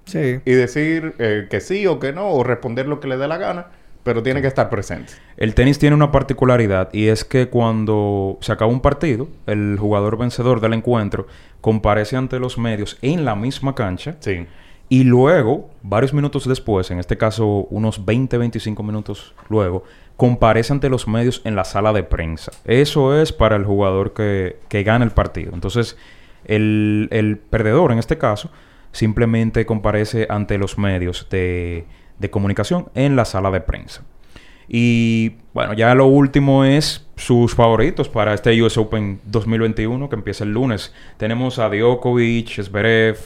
Sí. y decir eh, que sí o que no, o responder lo que le dé la gana, pero tiene que estar presente. El tenis tiene una particularidad y es que cuando se acaba un partido, el jugador vencedor del encuentro comparece ante los medios en la misma cancha Sí. y luego, varios minutos después, en este caso unos 20-25 minutos luego, comparece ante los medios en la sala de prensa. Eso es para el jugador que, que gana el partido. Entonces, el, el perdedor en este caso simplemente comparece ante los medios de, de comunicación en la sala de prensa. Y bueno, ya lo último es sus favoritos para este US Open 2021 que empieza el lunes. Tenemos a Djokovic, Zverev,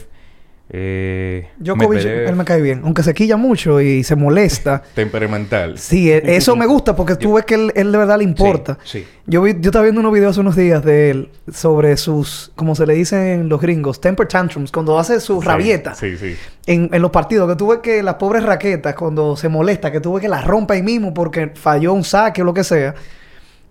Eh, Djokovic, Medvedev. él me cae bien. Aunque se quilla mucho y se molesta. Temperamental. Sí, e- eso me gusta porque tú ves que él, él de verdad le importa. Sí, sí. Yo, vi, yo estaba viendo unos videos hace unos días de él sobre sus, como se le dicen los gringos, temper tantrums, cuando hace su rabieta Sí, sí. en, en los partidos. Que tú ves que las pobres raquetas, cuando se molesta, que tú ves que las rompe ahí mismo porque falló un saque o lo que sea.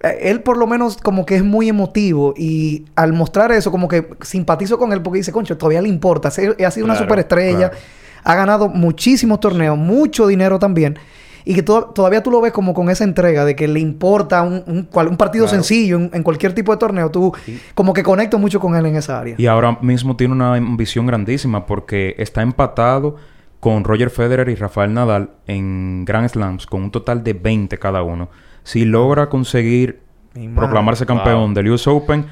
Eh, Él por lo menos como que es muy emotivo y al mostrar eso como que simpatizo con él porque dice, concho, todavía le importa. Ha sido una superestrella. claro. Ha ganado muchísimos torneos, mucho dinero también. Y que to- todavía tú lo ves como con esa entrega de que le importa un, un, cual- un partido Claro. sencillo en, en cualquier tipo de torneo. Tú como que conectas mucho con él en esa área. Y ahora mismo tiene una ambición grandísima porque está empatado con Roger Federer y Rafael Nadal en Grand Slams con un total de 20 cada uno. Si logra conseguir proclamarse campeón Wow. del US Open,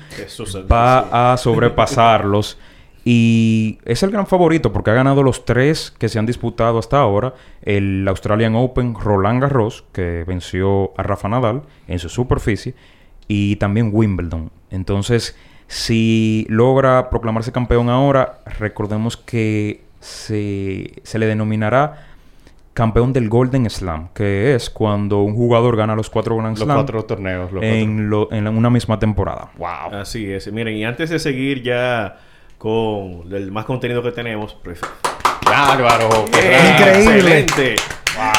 va a sobrepasarlos. Y es el gran favorito porque ha ganado los tres que se han disputado hasta ahora. El Australian Open, Roland Garros, que venció a Rafa Nadal en su superficie. Y también Wimbledon. Entonces, si logra proclamarse campeón ahora, recordemos que se, se le denominará campeón del Golden Slam, que es cuando un jugador gana los cuatro Grand Los Slam cuatro torneos. Los en, lo- en una misma temporada. Wow. Así es. Miren, y antes de seguir ya con el más contenido que tenemos, pref- Bárbaro. ¡Eh! Increíble. ¡Excelente!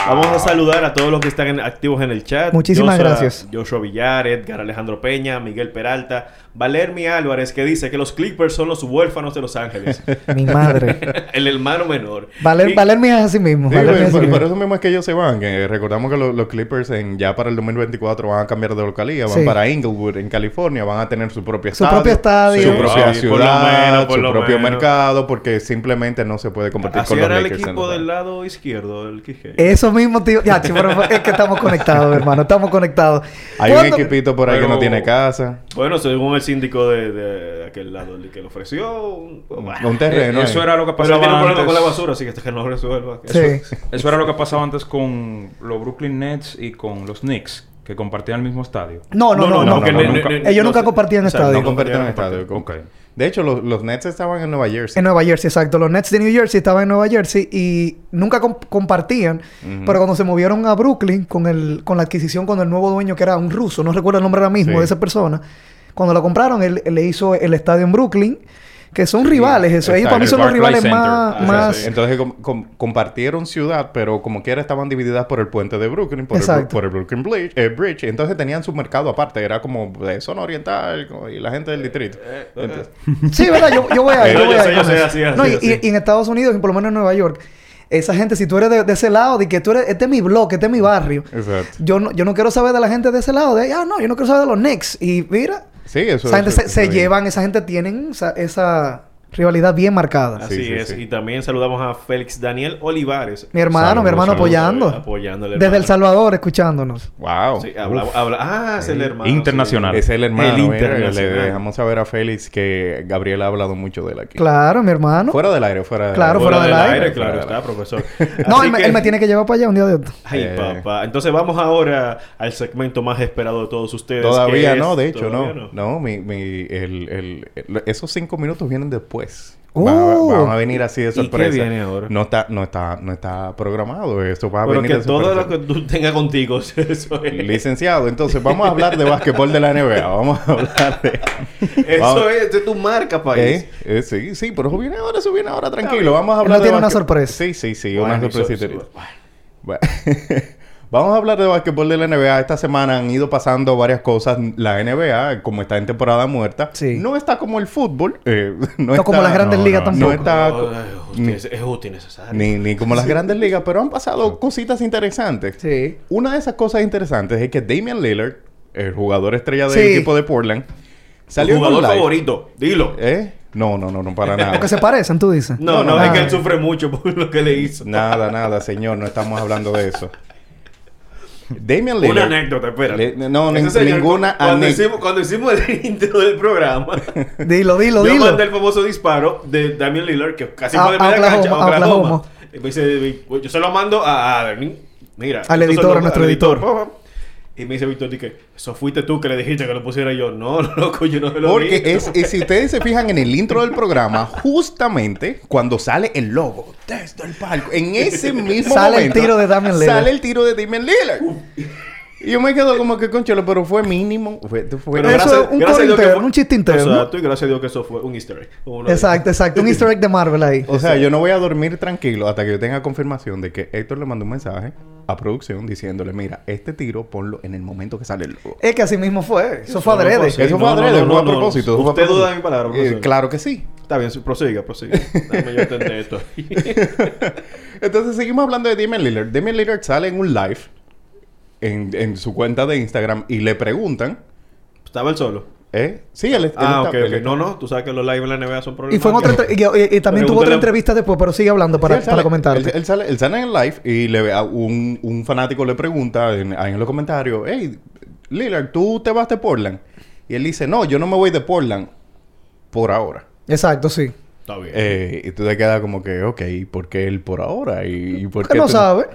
Vamos a saludar a todos los que están en- activos en el chat. Muchísimas gracias. Joshua Villar, Edgar Alejandro Peña, Miguel Peralta, Valermi Álvarez, que dice que los Clippers son los huérfanos de Los Ángeles. Mi madre. el hermano menor. Valer, Y- Valermi es así mismo. Sí, es así por, mismo. por eso mismo es que ellos se van. Que recordamos que lo- los Clippers en, ya para el 2024 van a cambiar de localía. Van Sí. para Inglewood, en California. Van a tener su propio Su estadio. propio estadio. Su propia sí, por lo ciudad. menos, por su lo propio menos. mercado. Porque simplemente no se puede competir Así con los era el Lakers. equipo del lado izquierdo del Quijote. Eso mismo, tío. Ya, chico, pero es que estamos conectados, hermano. Estamos conectados. Hay un ¿Cuándo- equipito por ahí que Pero- no tiene casa. Bueno, según el síndico de, de aquel lado, el que le ofreció un, Un terreno. Eh, eso era lo que Pero pasaba problema antes. con la basura, así que hasta que no lo resuelva. Sí. Eso era lo que pasaba antes con los Brooklyn Nets y con los Knicks, que compartían el mismo estadio. No, no, no, no. Ellos nunca compartían o sea, estadio. No comparten estadio. Ok. De hecho, los, los Nets estaban en Nueva Jersey. En Nueva Jersey, exacto. Los Nets de New Jersey estaban en Nueva Jersey y nunca com- compartían. Pero cuando se movieron a Brooklyn con el con la adquisición con el nuevo dueño que era un ruso, no recuerdo el nombre ahora mismo Sí. de esa persona. Cuando lo compraron, él, él le hizo el estadio en Brooklyn, que son rivales. Eso. Ellos para mí son los rivales Center. más... Ah, más sí. Entonces com- com- compartieron ciudad, pero como quiera estaban divididas por el puente de Brooklyn, por, el, por el Brooklyn Bridge, eh, Bridge. Entonces tenían su mercado aparte, era como de zona oriental y la gente del distrito. Entonces, Sí, ¿verdad? Yo, yo voy a ir. No, yo voy yo a sé, yo sé, así, No, y, así. y- y en Estados Unidos, y por lo menos en Nueva York, esa gente, si tú eres de, de ese lado, de que tú eres, este es mi bloque, este es mi barrio. exacto. Yo no, yo no quiero saber de la gente de ese lado, de ah, no, yo no quiero saber de los Knicks. Y mira, Sí, eso esa gente eso- se, se llevan, esa gente tienen esa, esa rivalidad bien marcada. Así Sí, es. sí. Y también saludamos a Félix Daniel Olivares. Mi hermano, Saludos, mi hermano saludos, apoyando. Apoyando al Desde hermano. El Salvador, escuchándonos. Wow. Sí, habla, habla- ah, es el hermano. Internacional. Es el hermano. El mira, le internacional. dejamos saber a Félix que Gabriel ha hablado mucho de él aquí. Claro, mi hermano. Fuera del aire, fuera del Claro, Sí. fuera del aire. claro Fuera del está, profesor. No, él, me- que- él me tiene que llevar para allá un día de esto. Ay, Eh. papá. Entonces vamos ahora al segmento más esperado de todos ustedes. Todavía no, es- de hecho, no. No, mi, mi, el, el- esos cinco minutos vienen después. Uh. Van, a, van a venir así de ¿Y qué sorpresa. viene ahora? No está, no está, no está programado. Esto va a Pero venir que de todo sorpresa. lo que tú tengas contigo, eso es. Licenciado, entonces vamos a hablar de básquetbol de la NBA. Vamos a hablar de. Eso Vamos- es de tu marca, país. ¿Eh? Eh, sí, sí, pero eso viene ahora, eso viene ahora, tranquilo. Vamos a hablar no de tiene una básquet- sorpresa. Sí, sí, sí, Bueno, una sorpresita. so- Bueno. Vamos a hablar de básquetbol de la NBA. Esta semana han ido pasando varias cosas. La NBA, como está en temporada muerta, Sí. no está como el fútbol. eh, no, No está, como las grandes no, ligas no, No tampoco. está Ay, ni, es, es justo y necesario. ni, ni como las grandes ligas, pero han pasado cositas interesantes. Sí. Una de esas cosas interesantes es que Damian Lillard, el jugador estrella del Sí. equipo de Portland, salió un jugador favorito, dilo. ¿Eh? No, no, no, no, para nada. Porque se parecen, tú dices. No, no, no, es no. que él sufre mucho por lo que le hizo. Nada, nada, señor, no estamos hablando de eso. Damian Lillard. Una anécdota, espera. Le- no, ni- señor, ninguna cu- cuando anécdota. hicimos, cuando hicimos el intro del programa, Dilo, dilo, yo dilo. mandé el famoso disparo de Damian Lillard, que casi fue de media cancha, a Oklahoma. Oklahoma. Y me dice, yo se lo mando a, a- mira, Al editor, a nuestro al editor. Y me dice Víctor, que eso fuiste tú que le dijiste que lo pusiera yo. No, loco, yo no me lo Porque dije. es, es- si ustedes se fijan en el intro del programa, justamente cuando sale el logo desde el palco, en ese mismo Sale el momento, tiro de Damian Lillard. Sale el tiro de Damian Lillard. Y yo me quedo como que, conchelo, pero fue mínimo. Fue, fue- Pero Eso gracias- un gracias interno, fue- un chiste interno. Exacto, y gracias a Dios que eso fue un easter egg. Uno Exacto, exacto. Un easter egg de Marvel ahí. O sea, yo no voy a dormir tranquilo hasta que yo tenga confirmación de que Héctor le mandó un mensaje a producción diciéndole, mira, este tiro ponlo en el momento que sale el logo. Es que así mismo fue. Eso fue adrede. Eso no, fue adrede, no, fue a propósito. Usted propósito. duda de mi palabra, Eh, claro que sí. Está bien, prosiga, prosiga. Déjame yo entender esto. Entonces seguimos hablando de Damian Lillard. Damian Lillard sale en un live en, en su cuenta de Instagram y le preguntan, Estaba él solo. ¿Eh? Sí, él, él Ah, está- ok, él ok. está- No, no. Tú sabes que los live en la NBA son Y problemas. fue en otra entre- y, y- y también tuvo otra entrevista después, pero sigue hablando para, Sí, él sale- para comentarte. Él, él sale, él sale en el live y le, a un, un fanático le pregunta en, ahí en los comentarios, hey, Lillard, ¿tú te vas de Portland? Y él dice, no, yo no me voy de Portland por ahora. Exacto, sí. Está bien. Eh, y tú te quedas como que, ok, ¿por qué él por ahora? ¿Y, y por Porque qué no tú- sabe.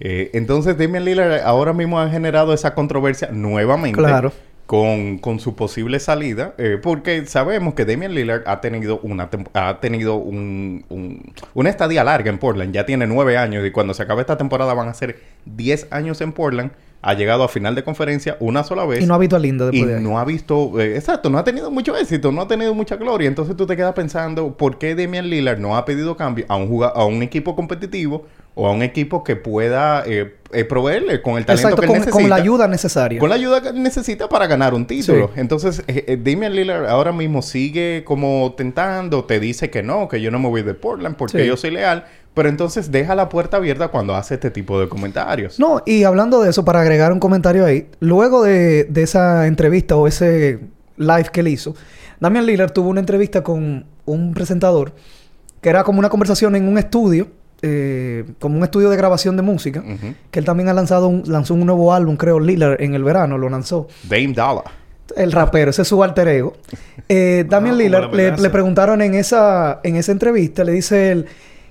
Eh, entonces Damian Lillard ahora mismo ha generado esa controversia nuevamente Claro. Con, con su posible salida, eh, porque sabemos que Damian Lillard ha tenido una ha tenido un, un- una estadía larga en Portland, ya tiene nueve años y cuando se acabe esta temporada van a ser diez años en Portland, ha llegado a final de conferencia una sola vez. Y no ha visto a Linda Y después de ahí. no ha visto, eh, exacto, no ha tenido mucho éxito, no ha tenido mucha gloria. Entonces tú te quedas pensando, ¿por qué Damian Lillard no ha pedido cambio a un, a un equipo competitivo o a un equipo que pueda eh, eh, proveerle con el talento Exacto, que con, necesita? con la ayuda necesaria. Con la ayuda que necesita para ganar un título. Sí. Entonces, eh, eh, Damian Lillard ahora mismo sigue como tentando, te dice que no, que yo no me voy de Portland porque Sí. yo soy leal, pero entonces deja la puerta abierta cuando hace este tipo de comentarios. No, y hablando de eso, para agregar un comentario ahí, luego de, de esa entrevista o ese live que él hizo, Damian Lillard tuvo una entrevista con un presentador que era como una conversación en un estudio, eh, como un estudio de grabación de música, que él también ha lanzado un, lanzó un nuevo álbum, creo, Lillard, en el verano, lo lanzó. Dame Dollar. El rapero, ese es su alter ego. Eh, Damian Ah, Lillard la le, le preguntaron en esa, en esa entrevista, le dice él,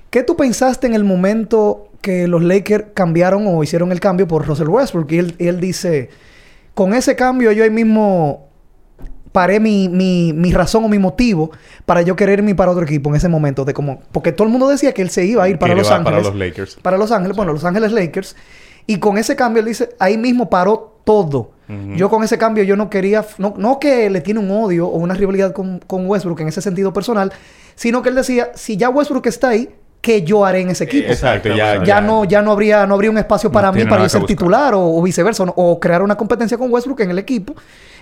¿qué tú pensaste en el momento que los Lakers cambiaron o hicieron el cambio por Russell Westbrook? Y él, y él dice, con ese cambio yo ahí mismo paré mi, mi, mi razón o mi motivo para yo querer irme para otro equipo en ese momento. de como Porque todo el mundo decía que él se iba a ir para Los Ángeles. para los Lakers. Para Los Ángeles, bueno, Los Ángeles Lakers. Y con ese cambio, él dice, ahí mismo paró todo. Yo con ese cambio, yo no quería, no, no que le tiene un odio o una rivalidad con, con Westbrook en ese sentido personal, sino que él decía, si ya Westbrook está ahí, ¿qué yo haré en ese equipo? Exacto, ya, ya no, ya no habría, no habría un espacio para mí para yo ser buscar. titular o, o viceversa, o, o crear una competencia con Westbrook en el equipo.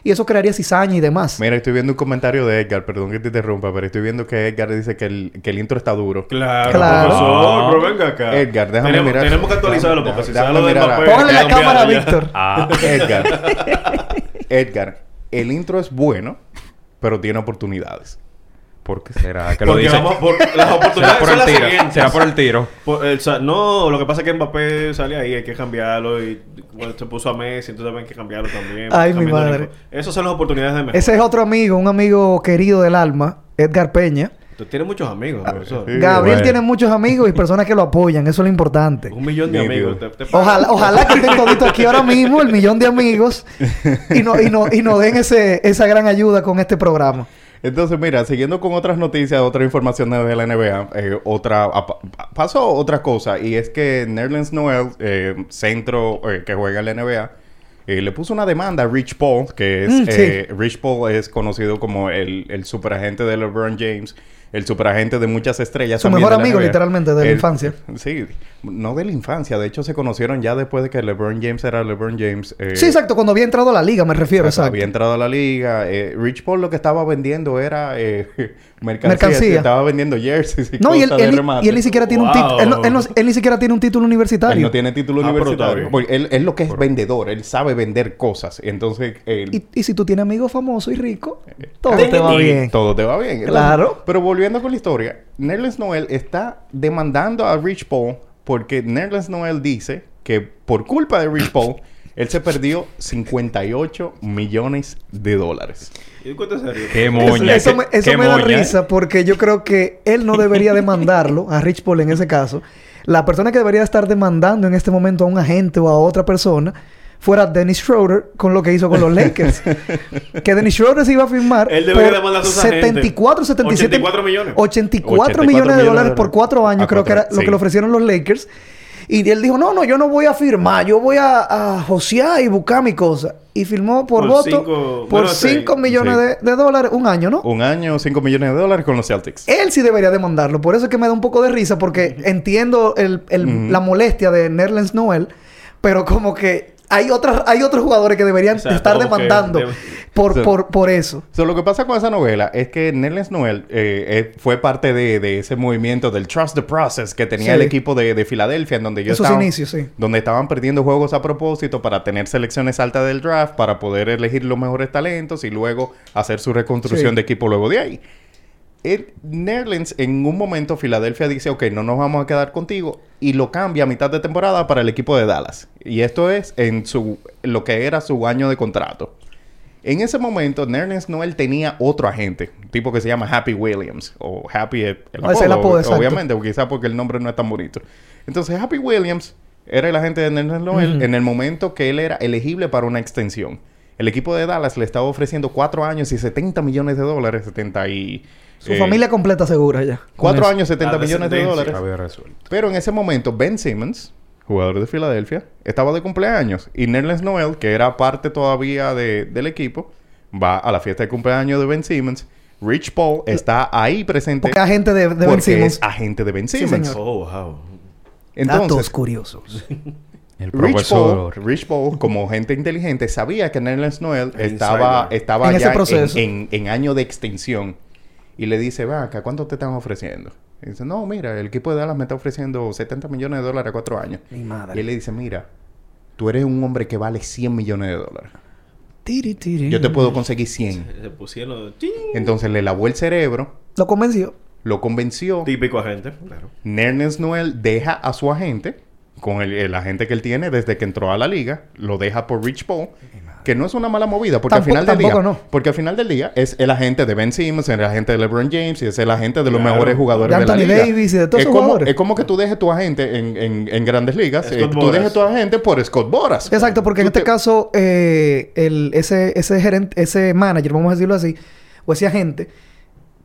Y eso crearía cizaña y demás. Mira, estoy viendo un comentario de Edgar, perdón que te interrumpa, pero estoy viendo que Edgar dice que el, que el intro está duro. Claro, Claro. profesor. Pero venga acá. Edgar, déjame tenemos, mirar. Tenemos que actualizarlo porque si sale lo de. Póngale la cámara a. Víctor. Ah, Edgar. Edgar, el intro es bueno, pero tiene oportunidades. ¿Por qué será que lo Porque vamos por las Será oportunidades por son el las tiro. siguientes. Será por el tiro. Por el sa- no, lo que pasa es que Mbappé sale ahí, hay que cambiarlo y bueno, se puso a Messi, entonces hay que cambiarlo también. Ay, mi Cambiando madre. Esas son las oportunidades de mejor. Ese es otro amigo, un amigo querido del alma, Edgar Peña. Tú tienes muchos amigos, profesor. sí. Gabriel bueno. tiene muchos amigos y personas que lo apoyan, eso es lo importante. Un millón de Nítido. amigos. Te- te- Ojalá, ojalá que estén toditos aquí ahora mismo, el millón de amigos, y, no, y, no, y nos den ese, esa gran ayuda con este programa. Entonces, mira, siguiendo con otras noticias, otra información de la NBA, eh, otra pasó otra cosa y es que Nerlens Noel, eh, centro eh, que juega en la NBA, eh, le puso una demanda a Rich Paul, que es Mm, sí. eh, Rich Paul es conocido como el, el superagente de LeBron James, el superagente de muchas estrellas. Su mejor amigo, literalmente, de la infancia. Sí, no de la infancia, de hecho se conocieron ya después de que LeBron James era LeBron James. eh, Sí, exacto, cuando había entrado a la liga, me refiero, Exacto, exacto. Había entrado a la liga. Eh, Rich Paul lo que estaba vendiendo era eh, mercancía. Mercancía. Estaba vendiendo jerseys y No, y él, cosas de él ni- remate. y él ni siquiera tiene un título. Él, no- él no- él ni siquiera tiene un título universitario. Él no tiene título Ah, universitario. Porque él, él lo que es vendedor. Él sabe vender cosas. Entonces, él- y, y si tú tienes amigos famosos y ricos, todo te va bien. todo te va bien. Entonces, Claro. pero volviendo con la historia. Nerlens Noel está demandando a Rich Paul porque Nerlens Noel dice que por culpa de Rich Paul, él se perdió 58 millones de dólares. Qué Eso, moña. eso qué- me, eso qué me da moña, ¿eh? risa porque yo creo que él no debería demandarlo a Rich Paul en ese caso. La persona que debería estar demandando en este momento a un agente o a otra persona fuera Dennis Schroeder con lo que hizo con los Lakers. que Dennis Schroeder se iba a firmar Él por a sus agentes. 74, 77... 84 millones. 84, 84 millones de dólares por cuatro años, creo que era lo que le ofrecieron los Lakers. Y él dijo, no, no, yo no voy a firmar, yo voy a, a josear y buscar mi cosa. Y firmó por, Por voto cinco- por bueno, 5 sí, millones sí. de, de dólares un año, ¿no? Un año, 5 millones de dólares con los Celtics. Él sí debería demandarlo. Por eso es que me da un poco de risa, porque entiendo el, la molestia de Nerlens Noel, pero como que hay otras, hay otros jugadores que deberían estar que demandando por, por, por eso. So, lo que pasa con esa novela es que Nerlens Noel eh, eh, fue parte de, de ese movimiento del Trust the Process que tenía Sí. el equipo de, de Filadelfia, en donde Esos estaban, inicios, sí. donde estaban perdiendo juegos a propósito para tener selecciones altas del draft, para poder elegir los mejores talentos y luego hacer su reconstrucción Sí. de equipo luego de ahí. El Nerlens, en un momento, Filadelfia dice, ok, no nos vamos a quedar contigo, y lo cambia a mitad de temporada para el equipo de Dallas. Y esto es en su lo que era su año de contrato. En ese momento, Nerlens Noel tenía otro agente, un tipo que se llama Happy Williams, o Happy el, el apodo, obviamente, o quizá porque el nombre no es tan bonito. Entonces, Happy Williams era el agente de Nerlens Noel en el momento que él era elegible para una extensión. El equipo de Dallas le estaba ofreciendo cuatro años y 70 millones de dólares, 70 y... Su eh, familia completa segura ya. Cuatro años, 70 La millones de dólares. Había resuelto. Pero en ese momento, Ben Simmons, jugador de Filadelfia, estaba de cumpleaños. Y Nerlens Noel, que era parte todavía de- del equipo, va a la fiesta de cumpleaños de Ben Simmons. Rich Paul está ahí presente. Porque agente de, de Ben Simmons. es agente de Ben Simmons. Oh, wow. Datos Entonces, curiosos. El Rich. Paul, Rich Paul, como gente inteligente, sabía que Nerlens Noel El estaba, estaba En ese ya en, en- en año de extensión. Y le dice, va acá, ¿cuánto te están ofreciendo? Y dice, no, mira, el equipo de Dallas me está ofreciendo 70 millones de dólares a cuatro años. Mi madre. Y él le dice, mira, tú eres un hombre que vale 100 millones de dólares. Tiri, tiri. Yo te puedo conseguir 100. Se pusieron... Entonces le lavó el cerebro, Lo convenció. lo convenció. Típico agente, claro. Nernes Noel deja a su agente, con el, el agente que él tiene desde que entró a la liga, lo deja por Rich Paul, que no es una mala movida, porque Tampoco- al final del día, no. porque al final del día es el agente de Ben Simmons, el agente de LeBron James y es el agente de los Claro. mejores jugadores De de, la Anthony liga. Davis y de todos es como, jugadores. es como que tú dejes tu agente en, en, en grandes ligas, eh, tú dejes tu agente por Scott Boras. Exacto, porque en este te- caso, eh, el, ese, ese gerente, ese manager, vamos a decirlo así, o ese agente,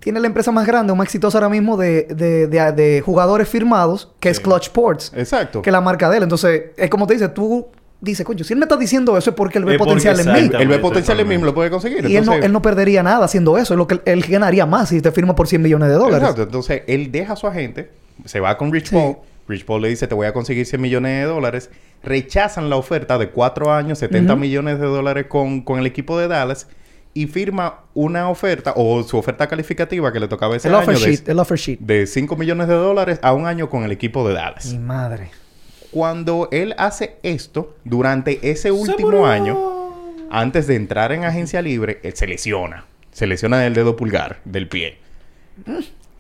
tiene la empresa más grande o más exitosa ahora mismo de, de, de- de jugadores firmados, que es. Clutch Sports, Exacto. que es la marca de él. Entonces, es como te dice, tú dices, coño, si él me está diciendo eso es porque él ve Es potencial en mí. Él ve potencial en mí, lo puede conseguir. Y él no, él no perdería nada haciendo eso. Es lo que él, ganaría más si te firma por 100 millones de dólares. Exacto. Entonces, él deja a su agente, se va con Rich Sí. Paul. Rich Paul le dice, te voy a conseguir 100 millones de dólares. Rechazan la oferta de cuatro años, 70 Ujú. millones de dólares con, con el equipo de Dallas. Y firma una oferta, o su oferta calificativa que le tocaba ese El año, offer de, sheet, el offer sheet. de 5 millones de dólares a un año con el equipo de Dallas. Mi madre. Cuando él hace esto, durante ese último año, antes de entrar en agencia libre, él se lesiona. Se lesiona del dedo pulgar, del pie.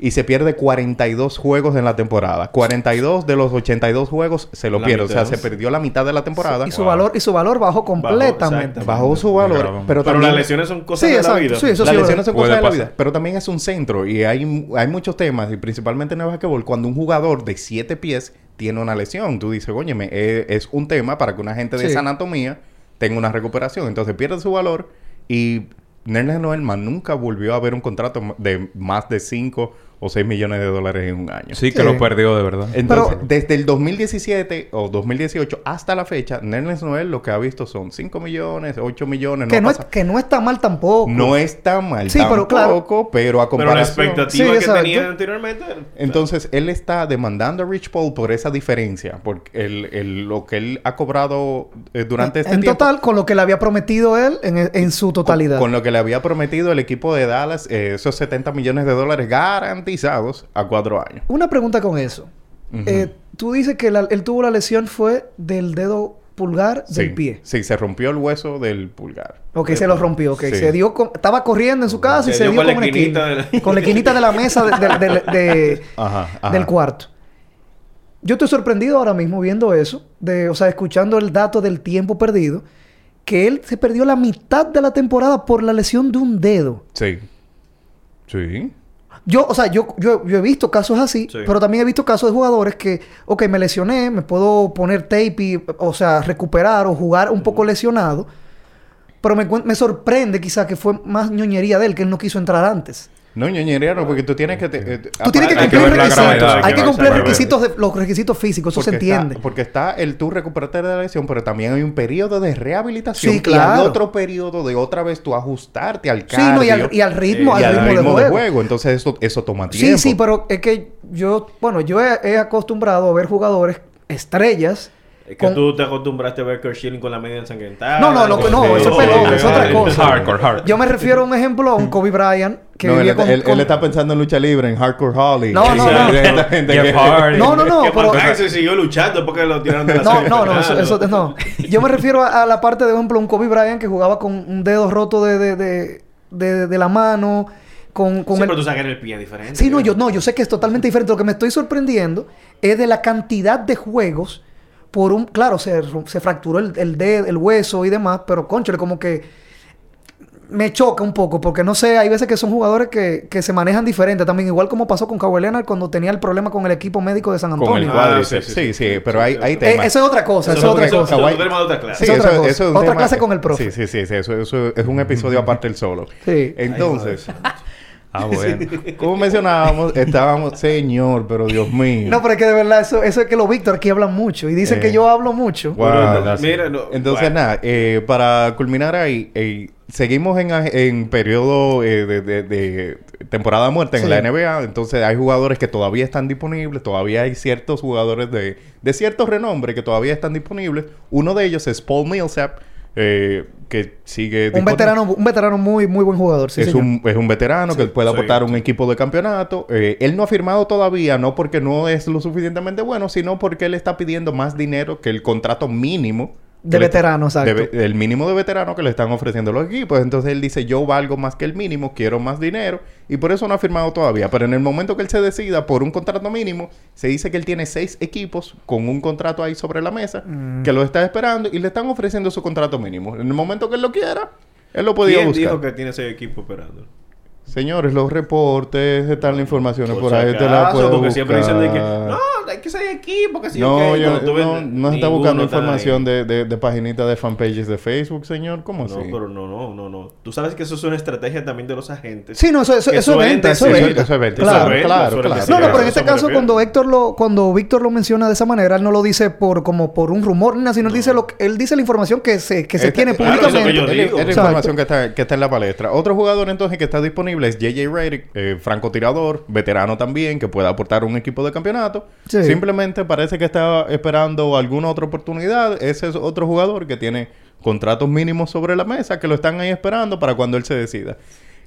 Y se pierde 42 juegos en la temporada. 42 de los 82 juegos se lo La pierde. O sea, se perdió la mitad de la temporada. Y su valor, y su valor bajó completamente. Bajó su valor. Pero, Pero también... las lesiones son cosas Sí, de la vida. Sí, eso Las sí, lesiones son cosas de la vida. Pero también es un centro. Y hay, hay muchos temas. Y principalmente en el basquetbol. Cuando un jugador de 7 pies tiene una lesión. Tú dices, óyeme, eh, es un tema para que una gente de Sí. esa anatomía tenga una recuperación. Entonces pierde su valor. Y Nerlens Noel más nunca volvió a ver un contrato de más de 5 o 6 millones de dólares en un año. Sí, que Sí. lo perdió de verdad. Entonces, Pero- desde el 2017 o 2018 hasta la fecha, Nerlens Noel lo que ha visto son 5 millones, 8 millones. que, no es, pasa- que no está mal tampoco. no está mal Sí, pero claro. tampoco, pero a Pero la comparación... expectativa Sí, que tenía anteriormente... Entonces, él está demandando a Rich Paul por esa diferencia, porque el, el- lo que él ha cobrado eh, durante este en tiempo... total, con lo que le había prometido él en, en su totalidad. Con, con lo que le había prometido el equipo de Dallas, eh, esos 70 millones de dólares garantizados a cuatro años. Una pregunta con eso. Eh, tú dices que la- él tuvo la lesión fue del dedo pulgar del Sí, pie. Sí, se rompió el hueso del pulgar. Ok, se lo rompió. Ok, Sí. se dio con- estaba corriendo en su casa y Se dio dio con la esquinita esquina. de la- Con la esquinita de la mesa de- de- de- de- Ajá, ajá. del cuarto. Yo estoy sorprendido ahora mismo viendo eso, de, o sea, escuchando el dato del tiempo perdido, que él se perdió la mitad de la temporada por la lesión de un dedo. Sí. Sí. Yo, o sea, yo, yo, yo he visto casos así, Sí. pero también he visto casos de jugadores que, ok, me lesioné, me puedo poner tape y, o sea, recuperar o jugar un poco lesionado. Pero me, me sorprende quizá que fue más ñoñería de él que él no quiso entrar antes. No, ñoñería no, porque tú tienes que... te- eh, Tú tienes que hay que cumplir la requisitos. gravedad, hay que cumplir requisitos de, los requisitos físicos, eso se está- entiende. porque está el tú recuperarte de la lesión, pero también hay un periodo de rehabilitación. Sí, Y claro. hay otro periodo de otra vez tú ajustarte al Sí, cardio. no, y al, y al ritmo, y al ritmo, de juego. Entonces eso, eso toma tiempo. Sí, sí, pero es que yo, bueno, yo he, he acostumbrado a ver jugadores estrellas. Es que con- tú te acostumbraste a ver Kurt Schilling con la media ensangrentada. No, no, no, con- no, Sí, eso es pelón, es otra cosa. Hardcore, hardcore. Yo me refiero a un ejemplo a un Kobe Bryant que No, él, vivía con, él- con- él está pensando en lucha libre, en Hardcore Holly. No, no, no. Que-. No, no, no, pero... Tyson siguió luchando porque lo tiraron de la No, no, no, eso, Fernando. eso- no. Yo me refiero a, a la parte de, por ejemplo, un Kobe Bryant que jugaba con un dedo roto de, de, de, de- de la mano, con, con Sí, el... pero tú sabes que el pie diferente. Sí, no, yo, no, yo sé que es totalmente diferente. Lo que me estoy sorprendiendo es de la cantidad de juegos por un... Claro, se, se fracturó el, el dedo, el hueso y demás, pero, conchale, como que me choca un poco porque no sé, hay veces que son jugadores que, que se manejan diferente también, igual como pasó con Kawhi Leonard cuando tenía el problema con el equipo médico de San Con Antonio. el Ah, cuádriceps. sí, sí, sí, sí, sí. pero hay, hay Eh, temas. eso es otra cosa, eso, Eso es otra eso- cosa. eso- Kawhi- eso es otra clase. Sí, Es otra eso, cosa. eso es un Otra tema- clase con el profe. Sí, sí, sí, sí, Eso, eso es un episodio aparte el solo. Sí. Entonces, Ah, bueno. como mencionábamos, estábamos, señor, pero Dios mío. No, pero es que de verdad, eso, eso es que los Víctor aquí hablan mucho y dicen Eh. que yo hablo mucho. Wow. Bueno, verdad, sí. mira, no, Entonces, bueno. nada, eh, para culminar ahí, eh, seguimos en, en periodo eh, de, de- de temporada muerta en Sí. la NBA. Entonces, hay jugadores que todavía están disponibles. Todavía hay ciertos jugadores de, de cierto renombre que todavía están disponibles. Uno de ellos es Paul Millsap, eh, que sigue... Un veterano, un veterano muy, muy buen jugador. Sí, es, señor. un, es un veterano que puede sí, aportar un sí. equipo de campeonato. Eh, él no ha firmado todavía, no porque no es lo suficientemente bueno, sino porque él está pidiendo más dinero que el contrato mínimo. De veterano, exacto. de ve- el mínimo de veterano que le están ofreciendo los equipos. Entonces él dice, yo valgo más que el mínimo, quiero más dinero. Y por eso no ha firmado todavía. Pero en el momento que él se decida por un contrato mínimo, se dice que él tiene seis equipos con un contrato ahí sobre la mesa, Mm. que lo está esperando y le están ofreciendo su contrato mínimo. En el momento que él lo quiera, él lo podía ¿Quién buscar. dijo que tiene ese equipo operando? Señores, los reportes están las informaciones Por por si ahí te la puedo porque siempre dicen de que buscar. no, hay que ser equipo, que sí, No, ok". yo- ves, no, no se está buscando información de, de, de paginitas de fanpages de Facebook, señor. ¿Cómo No, así? pero no, no, no, no. Tú sabes que eso es una estrategia también de los agentes. Sí, no, eso, eso, eso venta, eso venta. eso es venta, Claro. eso es venta, claro, claro. decir No, no, pero en este caso, cuando Héctor lo, cuando Víctor lo menciona de esa manera, él no lo dice por como por un rumor, ni nada, sino él dice lo que- él dice la información que se, que se Esta- tiene claro, públicamente. Es, la información que está, que está en la palestra. Otro jugador entonces que está disponible es JJ Redick, eh, francotirador, veterano también, que puede aportar un equipo de campeonato. Sí. Simplemente parece que está esperando alguna otra oportunidad. Ese es otro jugador que tiene contratos mínimos sobre la mesa, que lo están ahí esperando para cuando él se decida.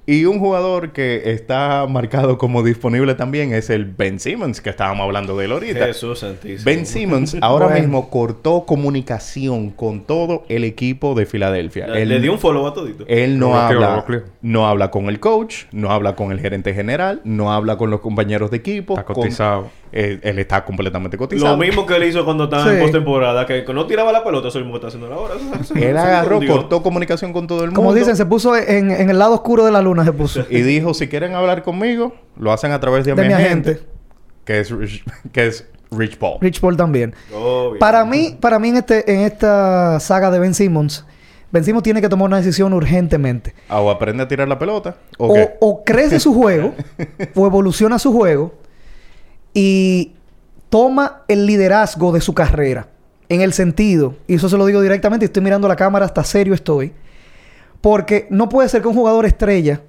Y un jugador que está marcado como disponible también es el Ben Simmons, que estábamos hablando de él ahorita. Jesús santísimo. Ben Simmons ahora Bueno. mismo cortó comunicación con todo el equipo de Filadelfia. Le, Él- le dio un follow a todito. él no habla, no habla con el coach, no habla con el gerente general, no habla con los compañeros de equipo. Está con- cotizado. él, él está completamente cotizado. Lo mismo que él hizo cuando estaba Sí. en postemporada, que no tiraba la pelota, eso mismo que está haciendo ahora. Él agarró, cortó comunicación con todo el mundo. Como dicen, se puso en, en el lado oscuro de la luna, se puso. Y dijo, si quieren hablar conmigo, lo hacen a través de, De mi agente. que es Rich, que es Rich Paul. Rich Paul también. Obvio. Para mí, para mí en este, en esta saga de Ben Simmons, Ben Simmons tiene que tomar una decisión urgentemente. Ah, O aprende a tirar la pelota. ¿O, O, o crece su juego, o evoluciona su juego, y toma el liderazgo de su carrera. En el sentido, y eso se lo digo directamente, estoy mirando la cámara, hasta serio estoy. Porque no puede ser que un jugador estrella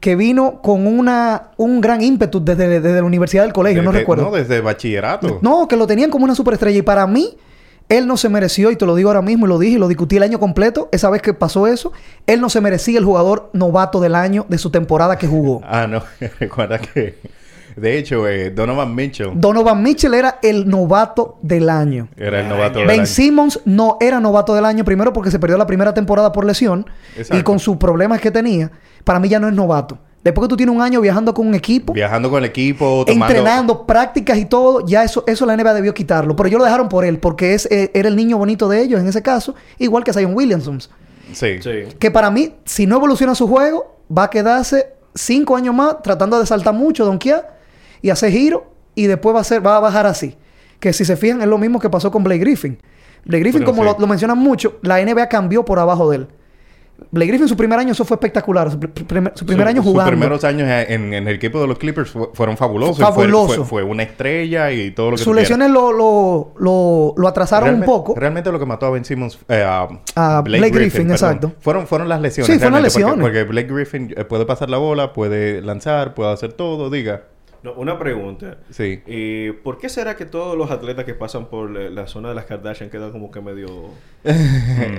que vino con una, un gran ímpetu desde, desde la universidad del colegio, no recuerdo. No, desde bachillerato. No, que lo tenían como una superestrella. Y para mí, él no se mereció, y te lo digo ahora mismo, y lo dije y lo discutí el año completo, esa vez que pasó eso, él no se merecía el jugador novato del año de su temporada que jugó. Ah, no. Recuerda que... De hecho, eh, Donovan Mitchell Donovan Mitchell era el novato del año. era el novato del Ben año. Simmons no era novato del año, primero porque se perdió la primera temporada por lesión Exacto. y con sus problemas que tenía. Para mí ya no es novato. Después que tú tienes un año viajando con un equipo, Viajando con el equipo, tomando... entrenando, prácticas y todo, ya eso, eso la NBA debió quitarlo. Pero ellos lo dejaron por él, porque es, eh, era el niño bonito de ellos en ese caso, igual que Zion Williamson. Sí. Sí. Que para mí, si no evoluciona su juego, va a quedarse cinco años más tratando de saltar mucho, donkear y hacer giro y después va a, ser, va a bajar así. Que si se fijan es lo mismo que pasó con Blake Griffin. Blake Griffin, como sí. lo, lo mencionan mucho, la NBA cambió por abajo de él. Blake Griffin su primer año eso fue espectacular. Su, pr- primer, su primer Su- año sus jugando. primeros años en, en el equipo de los Clippers fu- fueron fabulosos. Fue- Fabuloso. Fue, fue una estrella y todo lo que Sus lesiones lo, lo, lo, lo atrasaron Realmente- un poco. Realmente lo que mató a Ben Simmons... eh, a A Blake Griffin, exacto. Fueron, fueron las lesiones. Sí, fueron las realmente, porque- lesiones. Porque, Blake Griffin eh, puede pasar la bola, puede lanzar, puede hacer todo, diga. No, una pregunta. Sí. Eh, ¿Por qué será que todos los atletas que pasan por la, la zona de las Kardashian quedan como que medio...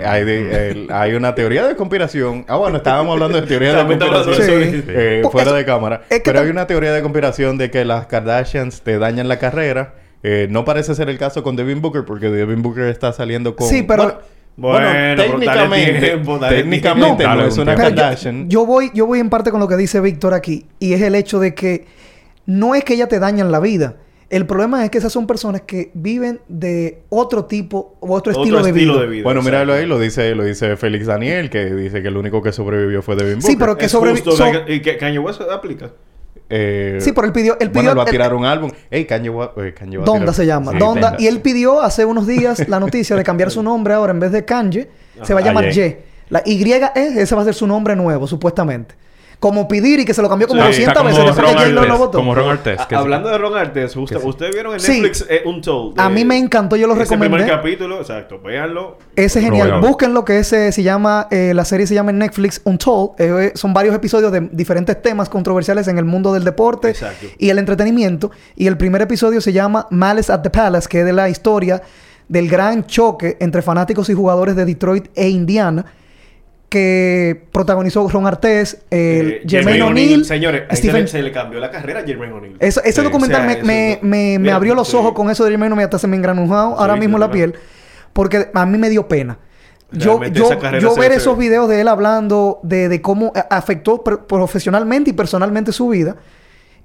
hay, de- el- hay una teoría de conspiración. Ah, bueno, estábamos hablando de teoría de conspiración. Sí. eh, fuera eso- de cámara. es que Pero hay una teoría de conspiración de que las Kardashians te dañan la carrera. Eh, no parece ser el caso con Devin Booker, porque Devin Booker está saliendo con. Sí, pero- Bueno, técnicamente, tiempo, dale técnicamente no, es un una yo- Kardashian. Yo, voy, yo voy en parte con lo que dice Víctor aquí. Y es el hecho de que no es que ellas te dañan la vida. El problema es que esas son personas que viven de otro tipo o otro, Otro estilo, de, vida. bueno, exacto. míralo ahí, lo dice, lo dice Félix Daniel, que dice que el único que sobrevivió fue Devin Booker. Sí, pero que Es sobrevi- justo so- que- ¿Y que Kanye West aplica? Eh, Sí, pero él pidió... Él bueno, pidió él va a tirar un álbum. Ey, Kanye va, eh, Kanye va a Donda tirar- se llama. Sí, Donda. Y él pidió hace unos días la noticia de cambiar su nombre ahora en vez de Kanye. se va a llamar Ye. Ye. La Y es, ese va a ser su nombre nuevo, supuestamente. Como Pidiri, que se lo cambió como Sí, 200 Está como veces. después que Ron J-Lo lo Artest, votó. Como Ron Artest. que A- sí. hablando de Ron Artes, usted- ¿ustedes vieron en Sí. Netflix eh, Untold? A mí me encantó, yo lo ese recomendé. primer capítulo, exacto, véanlo. Ese es genial. Búsquenlo que ese se llama... eh, la serie se llama en Netflix Untold. Eh, son varios episodios de diferentes temas controversiales en el mundo del deporte Exacto. y el entretenimiento. Y el primer episodio se llama Malice at the Palace, que es de la historia del gran choque entre fanáticos y jugadores de Detroit e Indiana que protagonizó Ron Artés, el Eh, Jermaine O'Neal, Señores, Stephen- le, se le cambió la carrera a Jermaine O'Neal. Eso- ese Sí, documental o sea, me, eso me, me- me abrió los sí. ojos con eso de Jermaine O'Neal, hasta se me engranujado ahora mismo la ¿verdad? piel, porque a mí me dio pena. Yo, Realmente yo, yo ver esos videos de él hablando de, de cómo afectó pr- profesionalmente y personalmente su vida,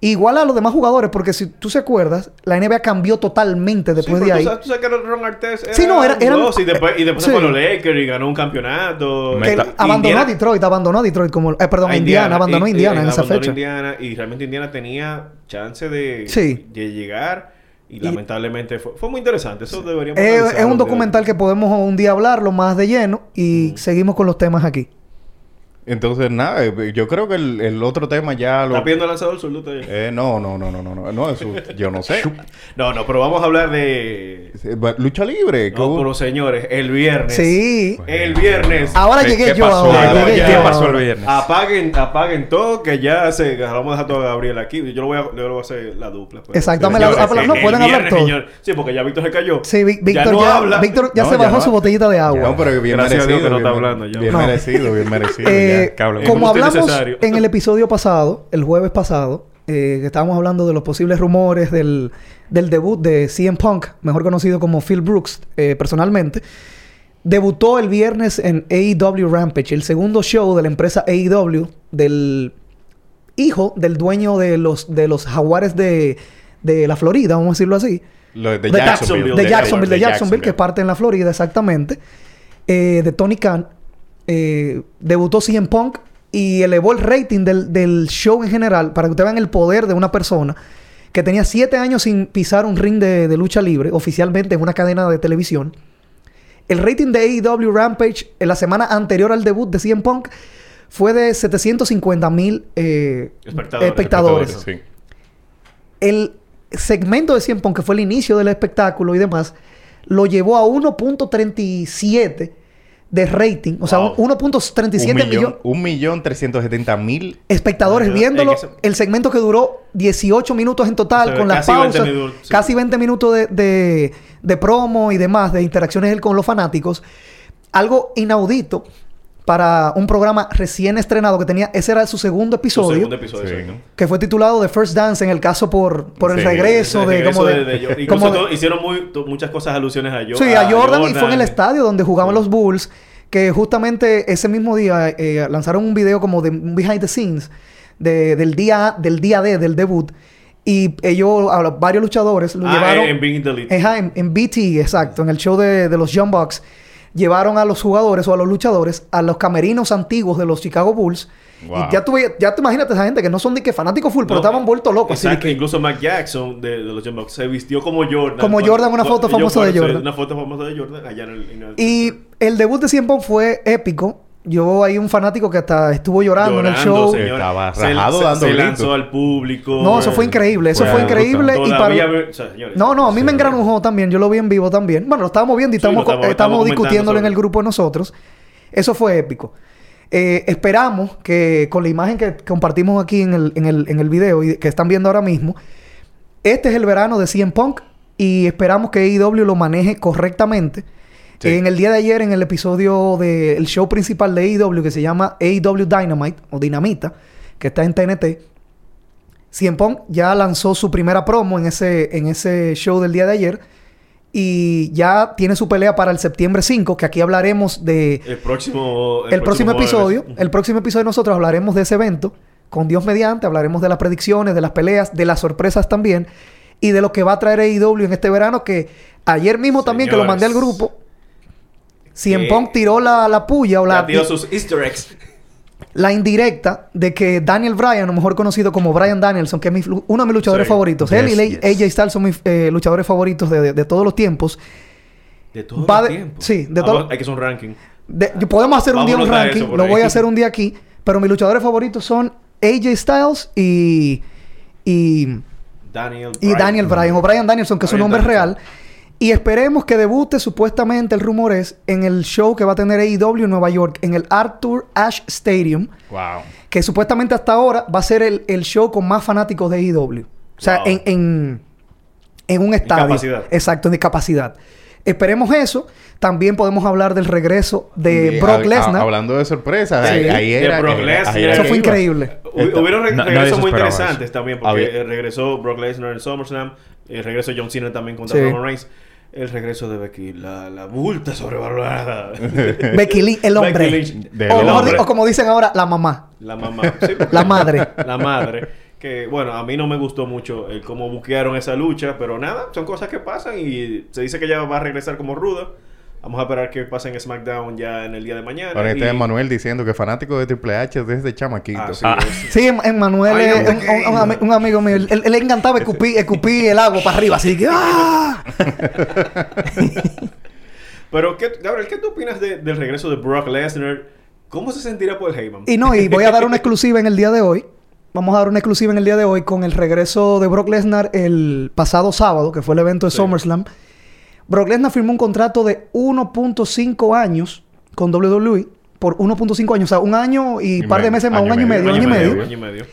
igual a los demás jugadores, porque si tú se acuerdas, la NBA cambió totalmente después sí, de ahí. Tú sabes, tú sabes que Ron Artes era Sí, no, era- boss y después, y después Sí. se fue a los Lakers y ganó un campeonato. Que él Meta- abandonó Indiana- a Detroit, abandonó a Detroit como... eh, perdón, a Indiana, abandonó a Indiana y en esa abandonó fecha. Indiana y realmente Indiana tenía chance de, Sí. de llegar y, lamentablemente fue, fue muy interesante. Eso deberíamos Es, un documental que podemos un día hablarlo más de lleno y seguimos con los temas aquí. Entonces, nada, eh, yo creo que el, el otro tema ya lo... ¿Está pidiendo lanzador zurdo todavía? Eh, no, no, no, no, no, no, no, eso yo no sé. No, no, pero vamos a hablar de... Eh, Lucha libre. No, pero señores, el viernes. Sí. El viernes. Ahora ¿Qué- llegué qué yo pasó? ahora. Llegué yo ¿Qué pasó el viernes? Apaguen, apaguen todo, que ya se... Vamos a dejar todo a Gabriel aquí. Yo lo voy a, yo lo voy a hacer la dupla. pues. Exactamente, Señores, la- no, el pueden hablar todo. señor. Sí, porque ya Víctor se cayó. Sí, Vi- Víctor ya ya, no habla. Víctor ya No, se ya bajó no. su botellita de agua. No, pero bien Gracias a merecido. Dios que no está bien- hablando ya. Bien merecido, bien merecido. Eh, como hablamos necesario. en el episodio pasado, el jueves pasado, eh, que estábamos hablando de los posibles rumores del, del debut de CM Punk, mejor conocido como Phil Brooks eh, personalmente, debutó el viernes en AEW Rampage, el segundo show de la empresa AEW, del hijo del dueño de los, de los jaguares de, de la Florida, vamos a decirlo así. Lo de de Jacksonville. De Jacksonville, de Jacksonville, que parte en la Florida, exactamente. Eh, de Tony Khan. Eh, debutó CM Punk y elevó el rating del, del show en general para que ustedes vean el poder de una persona que tenía siete años sin pisar un ring de, de lucha libre oficialmente en una cadena de televisión. El rating de AEW Rampage en la semana anterior al debut de CM Punk fue de 750 mil eh, Espectadores. espectadores. Sí. El segmento de 100 Punk, que fue el inicio del espectáculo y demás, lo llevó a 1.37 de rating. O sea, Wow. un- 1.37 Un millón, millones un millón trescientos setenta mil. espectadores viéndolo. El segmento que duró 18 minutos en total, O sea, con las casi 20 pausas, minutos, sí. casi 20 minutos de, de- de promo y demás, de interacciones él con los fanáticos. Algo inaudito para un programa recién estrenado que tenía, ese era su segundo episodio, segundo episodio. Sí. que fue titulado The First Dance en el caso por, por el Sí, regreso El de como de, de- de- como todo- hicieron muy, muchas cosas alusiones a, Jo- Sí, a Jordan, y fue en el estadio donde jugaban los Bulls. Que justamente ese mismo día eh, lanzaron un video como de un behind the scenes de- del día del día D del debut. Y ellos, a los- varios luchadores lo Ah, llevaron. en en, en BT, exacto, en el show de, de los Young Bucks. Llevaron a los jugadores o a los luchadores a los camerinos antiguos de los Chicago Bulls. Wow. Y ya veías- ya te imagínate esa gente que no son de que fanáticos full, pero estaban vueltos locos. Exacto, que- incluso Mac Jackson de, de los Bucks se vistió como Jordan. Como Cuando- Jordan, una foto cuando- famosa de yo- Jordan. Una foto famosa de Jordan allá en el... en el- Y el debut de CM Punk fue épico. Yo hay un fanático que hasta estuvo llorando, en el show. Estaba Se- rajado se, dando se gritos. lanzó al público. No, eso fue increíble. Eso Fue increíble. Y para... Todavía... ve- o sea, señores, No, no, a mí me engranujó también. Yo lo vi en vivo también. Bueno, lo estábamos viendo y Sí, estamos, estamos- discutiéndolo en el grupo de nosotros. Eso fue épico. Eh, esperamos que con la imagen que compartimos aquí en el, en, el, en el video y que están viendo ahora mismo, este es el verano de CM Punk y esperamos que AEW lo maneje correctamente. Sí. En el día de ayer, en el episodio del show principal de AEW que se llama AEW Dynamite o Dinamita, que está en TNT, CM Punk ya lanzó su primera promo en ese, en ese show del día de ayer. Y ya tiene su pelea para el septiembre 5, que aquí hablaremos de... El próximo... El, próximo, episodio, el próximo episodio nosotros hablaremos de ese evento, con Dios mediante, hablaremos de las predicciones, de las peleas, de las sorpresas también, y de lo que va a traer AEW en este verano, que ayer mismo también, que lo mandé al grupo, CM Que- Punk tiró la, la puya o la, Ya dio sus easter eggs. la indirecta de que Daniel Bryan, o mejor conocido como Bryan Danielson, que es mi uno de mis luchadores Sí. favoritos, él y Yes, la- yes. AJ Styles son mis eh, luchadores favoritos de, de- de todos los tiempos. De todo Va el de- tiempo. sí, de Ah, todo- bueno, Hay que hacer un ranking. De- podemos hacer un día un ranking, lo voy a hacer un día aquí, pero mis luchadores favoritos son AJ Styles y, y, Daniel y Daniel Bryan, o Bryan Danielson, que es su Bryan nombre Danielson. real. Y esperemos que debute, supuestamente, el rumor es, en el show que va a tener AEW en Nueva York, en el Arthur Ashe Stadium, Wow. que supuestamente hasta ahora va a ser el, el show con más fanáticos de AEW. O sea, Wow. en, en, en un estadio. capacidad. Exacto, en capacidad. Esperemos eso. También podemos hablar del regreso de Y Brock Lesnar. Hablando de sorpresas, Sí. ahí, ahí De era. Brock Lesnar. ahí era Eso fue increíble. Hu- Hubieron re- regresos muy interesantes eso. también, porque Había- eh, regresó Brock Lesnar en SummerSlam, el regreso de John Cena también contra Sí. Roman Reigns, el regreso de Becky, la, la bulta sobrevalorada. Becky Lynch, el hombre. Becky Lynch, De- o, hombre. o como dicen ahora, la mamá. La mamá. Sí, La madre. La madre. Que bueno, a mí no me gustó mucho el cómo buquearon esa lucha, pero nada, son cosas que pasan y se dice que ella va a regresar como ruda. Vamos a esperar que pase en SmackDown ya en el día de mañana. Ahora está y- Emanuel diciendo que fanático de Triple H desde chamaquito. Ah. es. Sí, en, en Manuel Ay, es un, un- un ami- un amigo mío. Él, él le encantaba escupir, escupir el agua para arriba. Así que... ¡ah! Pero, ¿qué, Gabriel, ¿qué tú opinas de- del regreso de Brock Lesnar? ¿Cómo se sentirá Paul Heyman? Y no, y voy a dar una exclusiva en el día de hoy. Vamos a dar una exclusiva en el día de hoy con el regreso de Brock Lesnar el pasado sábado, que fue el evento de Sí. SummerSlam. Brock Lesnar firmó un contrato de 1.5 años con WWE por 1.5 años, o sea, un año y Y par de meses más, un año y medio, año y medio, Año y medio.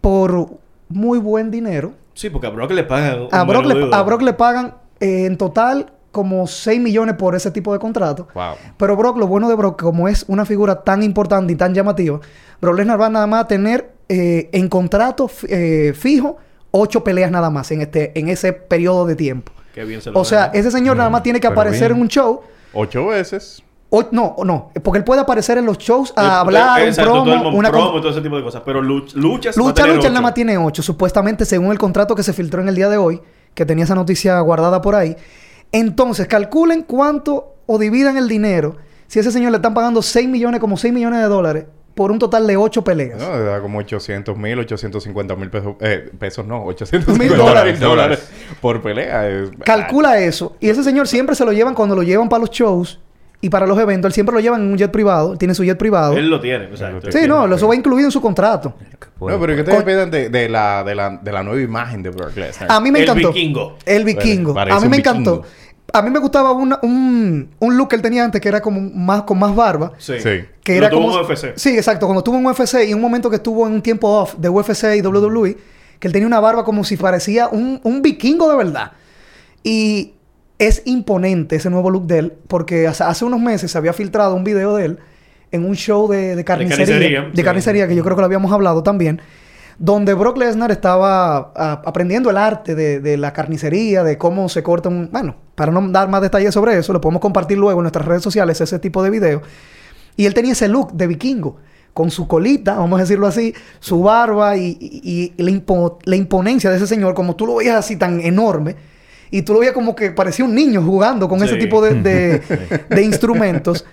por muy buen dinero. Sí, porque a Brock le pagan. A Brock, le, menudo. a Brock le pagan eh, en total como 6 millones por ese tipo de contrato. Wow. Pero Brock, lo bueno de Brock, como es una figura tan importante y tan llamativa, Brock Lesnar va nada más a tener eh, en contrato eh, fijo ocho peleas nada más en este en ese periodo de tiempo. Qué bien se lo O sea, dan. ese señor nada más tiene que aparecer bien. en un show. Ocho veces. O, no, no, porque él puede aparecer en los shows a Eh, hablar, eh, un exacto, todo el promo, mo- una promo con- y todo ese tipo de cosas. Pero Lucha, tener lucha, él nada más tiene ocho. Supuestamente, según el contrato que se filtró en el día de hoy, que tenía esa noticia guardada por ahí. Entonces, calculen cuánto o dividan el dinero. Si a ese señor le están pagando 6 millones, como 6 millones de dólares, por un total de 8 peleas. No, da como 800 mil, 850 mil pesos. Eh, pesos no, 850 Mil mil dólares. dólares, por pelea. Es- Calcula eso. Y ese señor siempre se lo llevan cuando lo llevan para los shows y para los eventos. Él siempre lo llevan en un jet privado. Tiene su jet privado. Él lo tiene, exacto. Él lo Sí, no, eso va incluido en su contrato. No, pero ¿qué Con- te pidan de, de, la, de, la, de la nueva imagen de Brock Lesnar? A mí me El encantó. vikingo. El vikingo. A mí me encantó. A mí me gustaba una- un, un look que él tenía antes que era como más con más barba. Sí. Sí. Que era tuvo como... en UFC. Sí, exacto. Cuando estuvo en UFC y un momento que estuvo en un tiempo off de UFC y WWE, que él tenía una barba como si parecía un, un vikingo de verdad. Y es imponente ese nuevo look de él, porque hace, hace unos meses se había filtrado un video de él en un show de, de carnicería. De carnicería, carnicería, sí. que yo creo que lo habíamos hablado también. Donde Brock Lesnar estaba ah, aprendiendo el arte de, de la carnicería, de cómo se corta un... Bueno, para no dar más detalles sobre eso, lo podemos compartir luego en nuestras redes sociales, ese tipo de video. Y él tenía ese look de vikingo, con su colita, vamos a decirlo así, su barba y, y- y la, impo- la imponencia de ese señor, como tú lo veías así tan enorme. y tú lo veías como que parecía un niño jugando con ese tipo de, de- de instrumentos.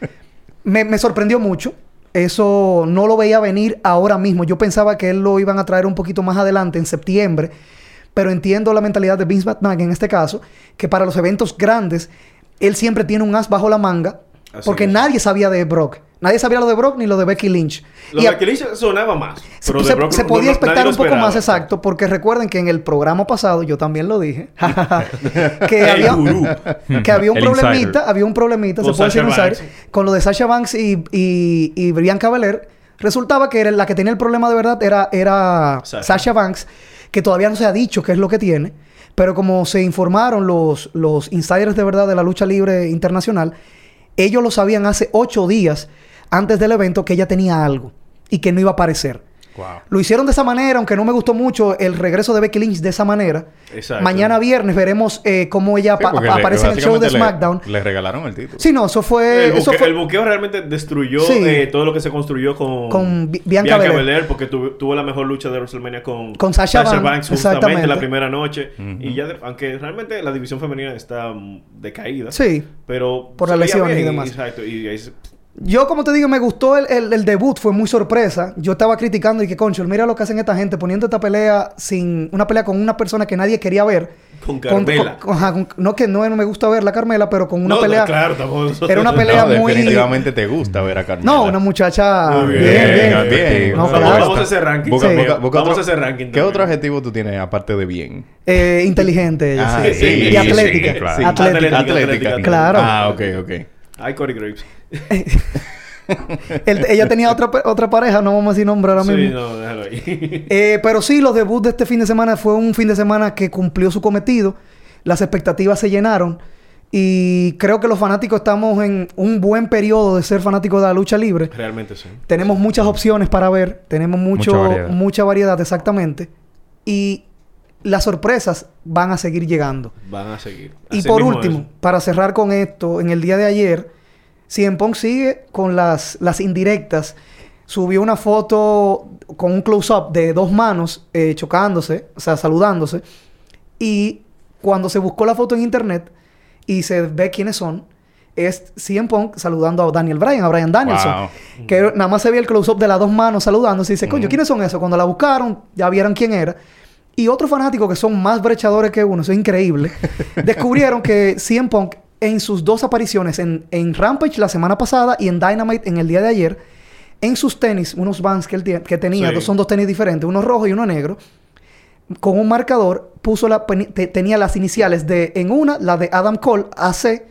Me, me sorprendió mucho. Eso no lo veía venir ahora mismo. Yo pensaba que él lo iban a traer un poquito más adelante, en septiembre. Pero entiendo la mentalidad de Vince McMahon en este caso, que para los eventos grandes, él siempre tiene un as bajo la manga, Así porque es. nadie sabía de Brock. Nadie sabía lo de Brock ni lo de Becky Lynch. Lo Y de a- Achilles sonaba más. se, Pero de se- Brock se no- podía no- expectar un poco más exacto, porque recuerden que en el programa pasado, yo también lo dije, que, había, que había un El problemita, insider. había un problemita, Con se puede decir insider, con lo de Sasha Banks y, y, y Bianca Belair. Resultaba que era, la que tenía el problema de verdad era, era Sasha. Sasha Banks, que todavía no se ha dicho qué es lo que tiene, pero como se informaron los, los insiders de verdad de la lucha libre internacional, ellos lo sabían hace ocho días antes del evento que ella tenía algo y que no iba a aparecer. Wow. Lo hicieron de esa manera, aunque no me gustó mucho el regreso de Becky Lynch de esa manera. Exacto. Mañana viernes veremos eh, cómo ella Sí, aparece en el show de le- SmackDown. Le, regalaron el título. Sí, no, eso fue... El, eso buque- fue el buqueo realmente destruyó Sí. eh, todo lo que se construyó con, Con Bi- Bianca Belair. porque tuvo, tuvo la mejor lucha de WrestleMania con, Con Sasha Banks, justamente exactamente. la primera noche. Y ya, de- aunque realmente la división femenina está mm, decaída. Sí. Pero Por las lesiones y demás. Exacto. Y ahí se- Yo, como te digo, me gustó el, el- el debut, fue muy sorpresa. Yo estaba criticando y que, concho, mira lo que hacen esta gente poniendo esta pelea sin... Una pelea con una persona que nadie quería ver. Con Carmela. con- ajá, con- no que no, no me gusta ver la Carmela, pero con una No, pelea... Claro, tampoco. Era una pelea No, muy- definitivamente te gusta ver a Carmela. No, una muchacha... Muy bien, bien, bien. bien. No, Vamos, claro. vamos a hacer ranking. Busca- Sí. busca- busca vamos otro- a hacer ranking. ¿Qué otro adjetivo tú tienes aparte de bien? Eh, inteligente Ah, sí. sí, y sí, atlética. sí, claro. Sí, Atlética. atlética. Claro. Ah, ok, ok. Ay, Corey Graves. Él- ella tenía otra, otra pareja, no vamos a decir nombre ahora Sí, mismo. no, déjalo ahí. Eh, pero sí, los debuts de este fin de semana fue un fin de semana que cumplió su cometido. Las expectativas se llenaron. Y creo que los fanáticos estamos en un buen periodo de ser fanáticos de la lucha libre. Realmente sí. Tenemos muchas opciones para ver. Tenemos mucho, Mucha variedad. mucha variedad, exactamente. Y las sorpresas van a seguir llegando. Van a seguir. Y por último, es. para cerrar con esto, en el día de ayer, CM Punk sigue con las, las indirectas. Subió una foto con un close-up de dos manos eh, chocándose, o sea, saludándose. Y cuando se buscó la foto en internet y se ve quiénes son, es CM Punk saludando a Daniel Bryan, a Bryan Danielson. Wow. Que nada más se ve el close-up de las dos manos saludándose y dice, coño, ¿quiénes son esos? Cuando la buscaron, ya vieron quién era. Y otros fanáticos que son más brechadores que uno, eso es increíble, descubrieron que CM Punk en sus dos apariciones, en, en Rampage la semana pasada y en Dynamite en el día de ayer, en sus tenis, unos Vans que él tie- que tenía, Sí. dos, son dos tenis diferentes, uno rojo y uno negro, con un marcador puso la, te- tenía las iniciales de, en una, la de Adam Cole, AC,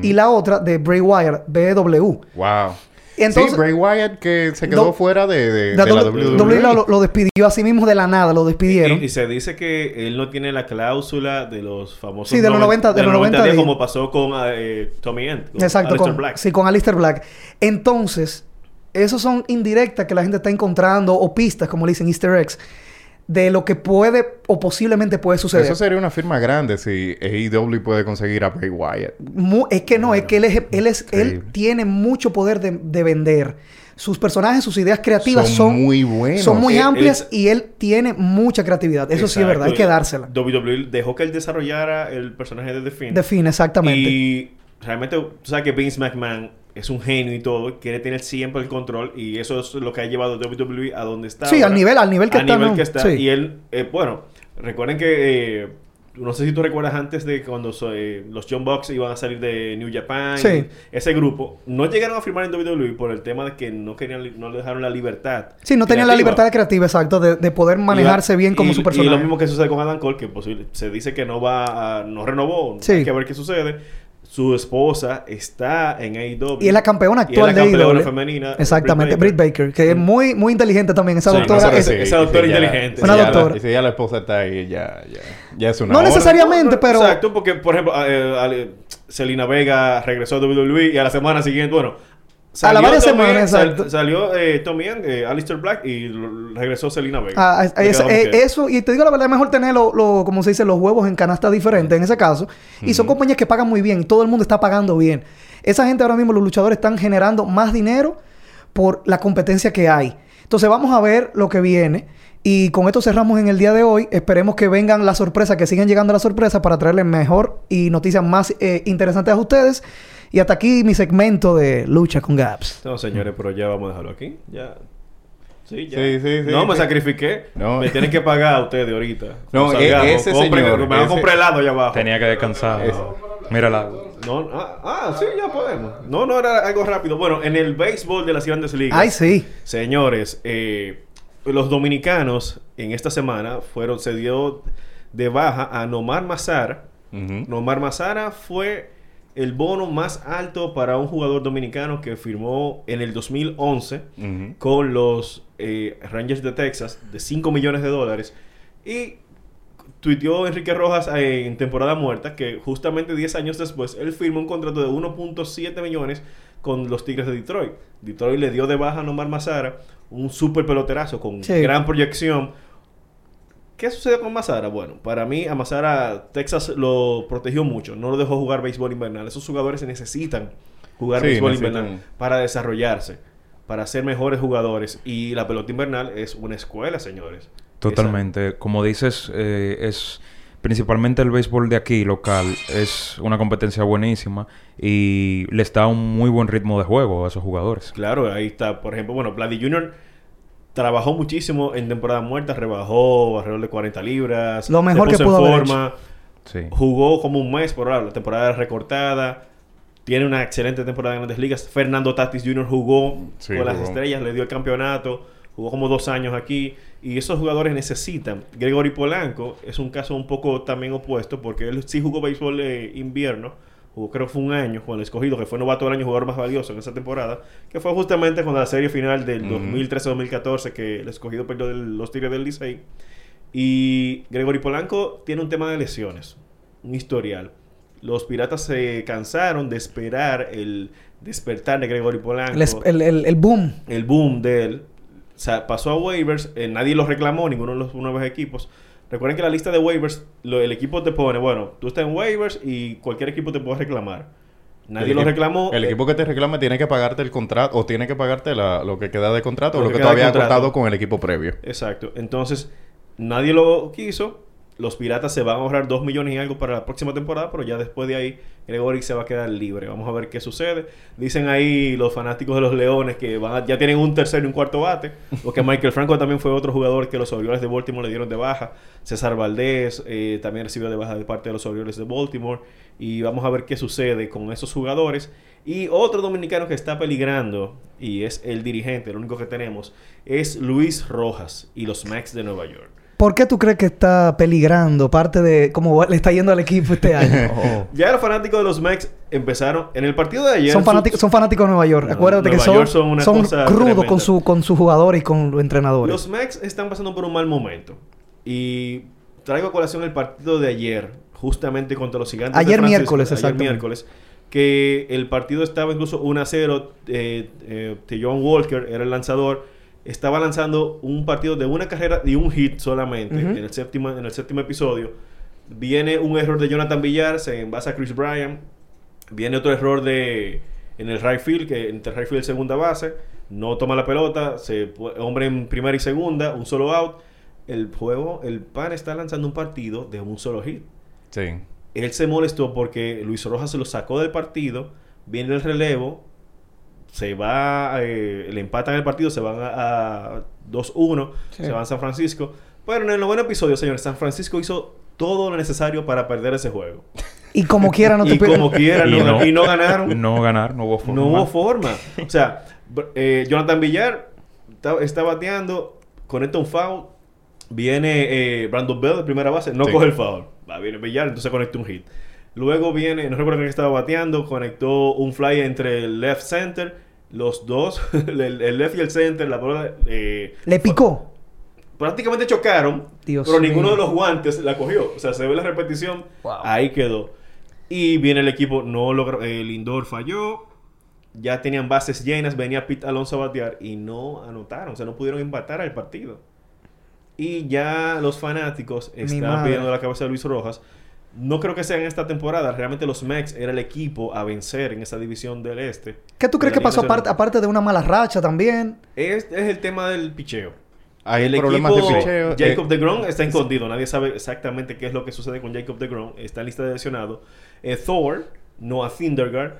y la otra de Bray Wyatt, BW. Wow. Entonces- sí, Bray Wyatt que se quedó Do- fuera de, de, De de la WWE. WWE lo, lo despidió a sí mismo de la nada, lo despidieron. Y, y se dice que él no tiene la cláusula de los famosos... Sí, de los 90 de los 90 días, como pasó con eh, Tommy End. con Exacto, Aleister con, Black. sí, con Alistair Black. Entonces, esos son indirectas que la gente está encontrando o pistas, como le dicen, easter eggs, de lo que puede o posiblemente puede suceder. Eso sería una firma grande si AEW puede conseguir a Bray Wyatt. Mu- es que no, es que él, es, él, es, él tiene mucho poder de, de vender. Sus personajes, sus ideas creativas Son son, muy buenos. Son muy Él- amplias él- y él tiene mucha creatividad. Eso sí es verdad, hay que dársela. WWE dejó que él desarrollara el personaje de The Fiend. Define, exactamente. Y realmente, tú sabes que Vince McMahon es un genio y todo, quiere tener siempre el control y eso es lo que ha llevado a WWE a donde está. Sí, ahora. al nivel- al nivel que Al está, nivel ¿no? que está. Sí. Y él, eh, bueno, recuerden que, eh, no sé si tú recuerdas antes de cuando eh, los John Bucks iban a salir de New Japan, Sí. y ese grupo, no llegaron a firmar en WWE por el tema de que no querían, no le dejaron la libertad. sí, no tenía la libertad creativa, exacto, de, de poder manejarse Y- bien como y- su Y personaje. lo mismo que sucede con Adam Cole, que posible, se dice que no va a, no renovó, Sí. hay que ver qué sucede. Su esposa está en AEW. Y es la campeona Y es actual la de campeona AEW. femenina. Exactamente, Britt Baker, que es muy, muy inteligente también. Esa Sí, doctora no, es- sí, esa doctora ya- inteligente. si Una la- doctora. y si ya la esposa está ahí, ya, ya, ya es una No necesariamente, pero- Exacto, porque, por ejemplo, eh, Selena Vega regresó a WWE y a la semana siguiente, bueno... A la varias semanas, sal- salió eh, Tommy eh, Alistair Black y regresó Selena Vega. Ah, es- eh, eso, y te digo la verdad, es mejor tener, lo, lo- como se dice, los huevos en canasta diferentes en ese caso. Y son compañías que pagan muy bien todo el mundo está pagando bien. Esa gente ahora mismo, los luchadores, están generando más dinero por la competencia que hay. Entonces vamos a ver lo que viene. Y con esto cerramos en el día de hoy. Esperemos que vengan las sorpresas, que sigan llegando las sorpresas para traerles mejor y noticias más eh, interesantes a ustedes. Y hasta aquí mi segmento de lucha con Gaps. No, señores, pero ya vamos a dejarlo aquí. Ya. Sí, ya. Sí, sí, sí, no, me sacrifiqué. No. Me tienen que pagar a ustedes ahorita. No, e- salgamos, ese compren- señor, Me van a comprar helado allá abajo. Tenía que descansar. Mira el agua. No, ah, ah, sí, ya podemos. No, no era algo rápido. Bueno, en el béisbol de las grandes ligas. Ay, sí. Señores, eh, los dominicanos en esta semana fueron, se dio de baja a Nomar Mazara. Nomar Mazara fue el bono más alto para un jugador dominicano que firmó en el 2011 Ujú. con los eh, Rangers de Texas de 5 millones de dólares. Y tuiteó Enrique Rojas eh, en temporada muerta que justamente 10 años después él firmó un contrato de 1.7 millones con los Tigres de Detroit. Detroit le dio de baja a Nomar Mazara, un super peloterazo con Sí. gran proyección. ¿Qué sucedió con Mazara? Bueno, para mí a Mazara Texas lo protegió mucho, no lo dejó jugar béisbol invernal. Esos jugadores necesitan jugar Sí, béisbol necesitan- invernal para desarrollarse, para ser mejores jugadores. Y la pelota invernal es una escuela, señores. Totalmente. Como dices, eh, es principalmente el béisbol de aquí, local, es una competencia buenísima y les da un muy buen ritmo de juego a esos jugadores. Claro, ahí está. Por ejemplo, bueno, Vladdy Jr. trabajó muchísimo en temporada muerta, rebajó alrededor de 40 libras. Lo mejor se que pudo en haber forma. Sí. Jugó como un mes por ahora, la temporada recortada. Tiene una excelente temporada en Grandes Ligas. Fernando Tatis Jr. jugó Sí, con las estrellas, le dio el campeonato. Jugó como dos años aquí. Y esos jugadores necesitan. Gregory Polanco es un caso un poco también opuesto porque él sí jugó béisbol de invierno. Jugó creo que fue un año con el escogido, que fue novato del año, jugador más valioso en esa temporada. Que fue justamente con la serie final del Ujú. 2013-2014 que el escogido perdió de los Tigres del Licey. Y Gregory Polanco tiene un tema de lesiones, un historial. Los piratas se cansaron de esperar el despertar de Gregory Polanco, el, el- el boom. el boom de él. O sea, pasó a waivers, eh, nadie lo reclamó, ninguno de los nuevos equipos. Recuerden que la lista de waivers, lo- el equipo te pone, bueno, tú estás en waivers y cualquier equipo te puede reclamar. Nadie El lo reclamó. El eh, equipo que te reclama tiene que pagarte el contrato o tiene que pagarte la- lo que queda de contrato o Lo que que contrato. acordado con el equipo previo. Exacto. Entonces, nadie lo quiso. Los piratas se van a ahorrar 2 millones y algo para la próxima temporada, pero ya después de ahí, Gregory se va a quedar libre. Vamos a ver qué sucede. Dicen ahí los fanáticos de los Leones que van a- ya tienen un tercer y un cuarto bate. Porque Michael Franco también fue otro jugador que los Orioles de Baltimore le dieron de baja. César Valdés eh, también recibió de baja de parte de los Orioles de Baltimore. Y vamos a ver qué sucede con esos jugadores. Y otro dominicano que está peligrando, y es el dirigente, el único que tenemos, es Luis Rojas y los Max de Nueva York. ¿Por qué tú crees que está peligrando parte de cómo le está yendo al equipo este año? Ya los fanáticos de los Mex empezaron en el partido de ayer. son, fanáticos, son fanáticos de Nueva York. No, Acuérdate que Nueva son, York son una son cosa crudos tremenda. con, su, con sus jugadores y con los entrenadores. Los Mex están pasando por un mal momento. Y traigo a colación el partido de ayer, justamente contra los gigantes. de Ayer Francisco, miércoles, ayer exactamente. miércoles. Que el partido estaba incluso 1 a 0. Eh, eh, John Walker era el lanzador. Estaba lanzando un partido de una carrera y un hit solamente en, el séptimo, en el séptimo episodio. Viene un error de Jonathan Villar, se envasa a Chris Bryan. Viene otro error de en el right field, que entre right field y segunda base. No toma la pelota, se hombre en primera y segunda, un solo out. El juego, el pan está lanzando un partido de un solo hit. Sí. Él se molestó porque Luis Rojas se lo sacó del partido, viene el relevo, se va, eh, le empatan el partido, se van a, a 2-1, Sí. se van a San Francisco. Pero en el noveno episodio, señores, San Francisco hizo todo lo necesario para perder ese juego. Y como quiera no te y como quiera, Y no, no. y no ganaron. No ganar, no hubo forma. No hubo forma. O sea, eh, Jonathan Villar está, está bateando, conecta un foul. Viene eh, Brandon Bell de primera base, no Sí. coge el foul. Va, viene Villar, entonces conecta un hit. Luego viene, no recuerdo quién estaba bateando, conectó un fly entre el left center. Los dos, el, el left y el center, la bola eh, Le picó. prácticamente chocaron, Dios pero ninguno de los guantes la cogió. O sea, se ve la repetición, Wow. ahí quedó. Y viene el equipo, no logró, el Lindor falló, ya tenían bases llenas, venía Pete Alonso a batear y no anotaron, o sea, no pudieron empatar al partido. Y ya los fanáticos están pidiendo la cabeza de Luis Rojas. No creo que sea en esta temporada. Realmente los Mex era el equipo a vencer en esa división del este. ¿Qué tú crees que pasó aparte, aparte de una mala racha también? Es, es el tema del picheo. Hay el problemas equipo, de picheo. eh, Jacob de Grom está escondido. Nadie sabe exactamente qué es lo que sucede con Jacob de Grom. Está en lista de lesionados. Eh, Thor, Noah Syndergaard.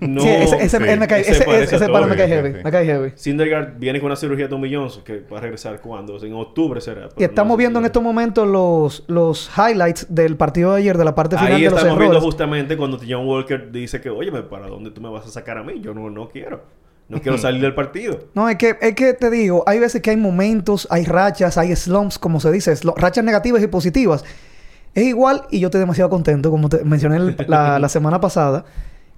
No, sí, ese, ese, sí. él me cae, Ese ese, ese, pana me cae heavy. sí. Me cae heavy. Syndergaard viene con una cirugía de Tommy Johnson que va a regresar cuando, en octubre será. Y estamos no viendo en estos momentos los, los highlights del partido de ayer, de la parte final Ahí de los estamos viendo errores. justamente cuando John Walker dice que, oye, ¿para dónde tú me vas a sacar a mí? Yo no, no quiero. No quiero salir del partido. No, es que, es que te digo, hay veces que hay momentos, hay rachas, hay slumps, como se dice, rachas negativas y positivas. Es igual, y yo estoy demasiado contento, como te mencioné la, la semana pasada,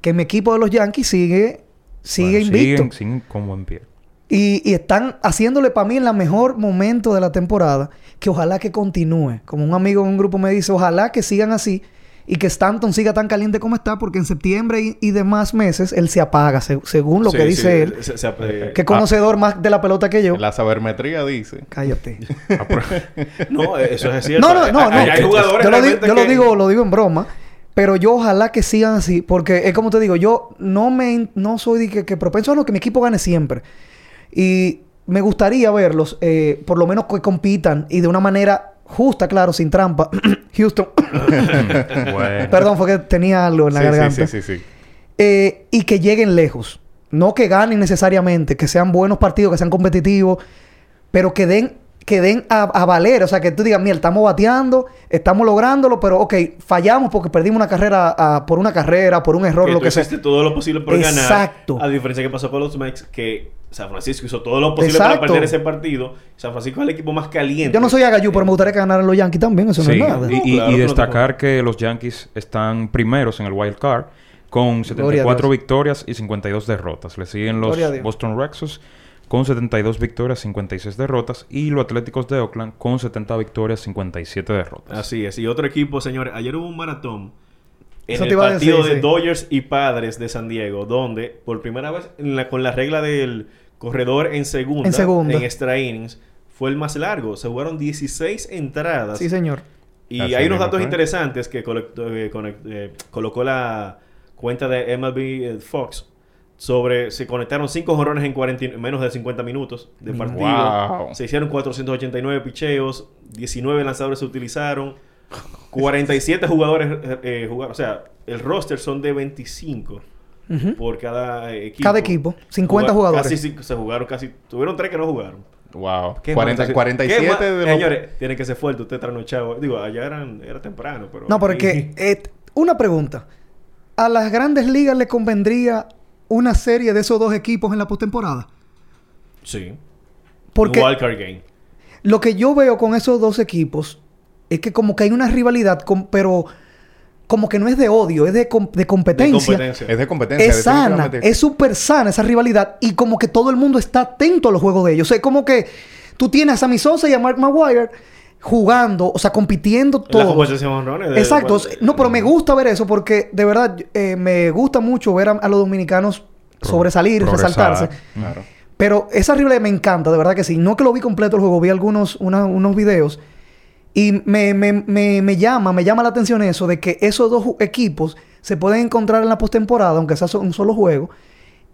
que mi equipo de los Yankees sigue, sigue Bueno, invicto. Siguen, siguen con buen pie. Y, y están haciéndole para mí en la mejor momento de la temporada, que ojalá que continúe. Como un amigo en un grupo me dice, ojalá que sigan así y que Stanton siga tan caliente como está, porque en septiembre y, y demás meses él se apaga, se- según lo Sí, que sí, dice él. se- se- eh, Que conocedor más de la pelota que yo. La sabermetría dice. Cállate. No, eso es cierto. No, no, no, no. Hay, hay jugadores yo lo, digo, lo digo en broma. Pero yo ojalá que sigan así. Porque es como te digo, yo no me in- no soy de que, que propenso a lo que mi equipo gane siempre. Y me gustaría verlos, eh, por lo menos que compitan y de una manera justa, claro, sin trampa. Houston. Bueno. Perdón, fue que tenía algo en la sí, garganta. sí, sí, sí, sí. Eh, y que lleguen lejos. No que ganen necesariamente, que sean buenos partidos, que sean competitivos, pero que den, que den a, a valer. O sea, que tú digas, mira, estamos bateando, estamos lográndolo, pero ok, fallamos porque perdimos una carrera por una carrera, por un error, que lo tú que sea. hiciste todo lo posible por ganar. Exacto. A diferencia que pasó con los Mex, que San Francisco hizo todo lo posible para Exacto. perder ese partido. San Francisco es el equipo más caliente. Yo no soy agayú, pero me gustaría que ganaran los Yankees también, eso no Sí, es nada. y, No, destacar que los Yankees están primeros en el wild card con Gloria a 74 Dios. victorias y 52 derrotas. Le siguen los. Boston Red Sox con 72 victorias, 56 derrotas y los Atléticos de Oakland con 70 victorias, 57 derrotas. Así es. Y otro equipo, señores. Ayer hubo un maratón en Eso el partido decir, de sí. Dodgers y Padres de San Diego, donde por primera vez en la- con la regla del corredor en segunda, En segunda. en extra innings, fue el más largo. Se jugaron 16 entradas. Sí, señor. Y Así hay unos datos interesantes que eh, eh, colocó la cuenta de MLB eh, Fox sobre se conectaron 5 jorrones en, 40 y- en menos de 50 minutos de Mm. partido. Wow. Se hicieron 489 picheos, 19 lanzadores se utilizaron, 47 jugadores eh, eh, jugaron, o sea, el roster son de 25 Ujú. por cada equipo. Cada equipo, 50 Jugar- jugadores. Casi se jugaron casi, tuvieron 3 que no jugaron. Wow. ¿Qué 40 más? ¿Qué 47 más? de los... Señores, tienen que ser fuertes. Usted trasnochado. Digo, allá eran, era temprano, pero... No, pero es aquí- que... eh, una pregunta. ¿A las grandes ligas le convendría una serie de esos dos equipos en la postemporada? Sí. Porque... Wildcard game. Lo que yo veo con esos dos equipos es que como que hay una rivalidad, con- pero como que no es de odio, es de, com- de competencia. De competencia. Es de competencia. Es sana, es súper sana esa rivalidad y como que todo el mundo está atento a los juegos de ellos. O sea, es como que tú tienes a Sammy Sosa y a Mark Maguire jugando, o sea, compitiendo La honrones de- Exacto. de- no, pero me gusta ver eso porque de verdad eh, me gusta mucho ver a, a los dominicanos sobresalir, progresar. resaltarse. Claro. Pero esa rivalidad me encanta, de verdad que sí. No que lo vi completo el juego, vi algunos una- unos videos. Y me, me, me, me llama, me llama la atención eso de que esos dos equipos se pueden encontrar en la postemporada, aunque sea un solo juego,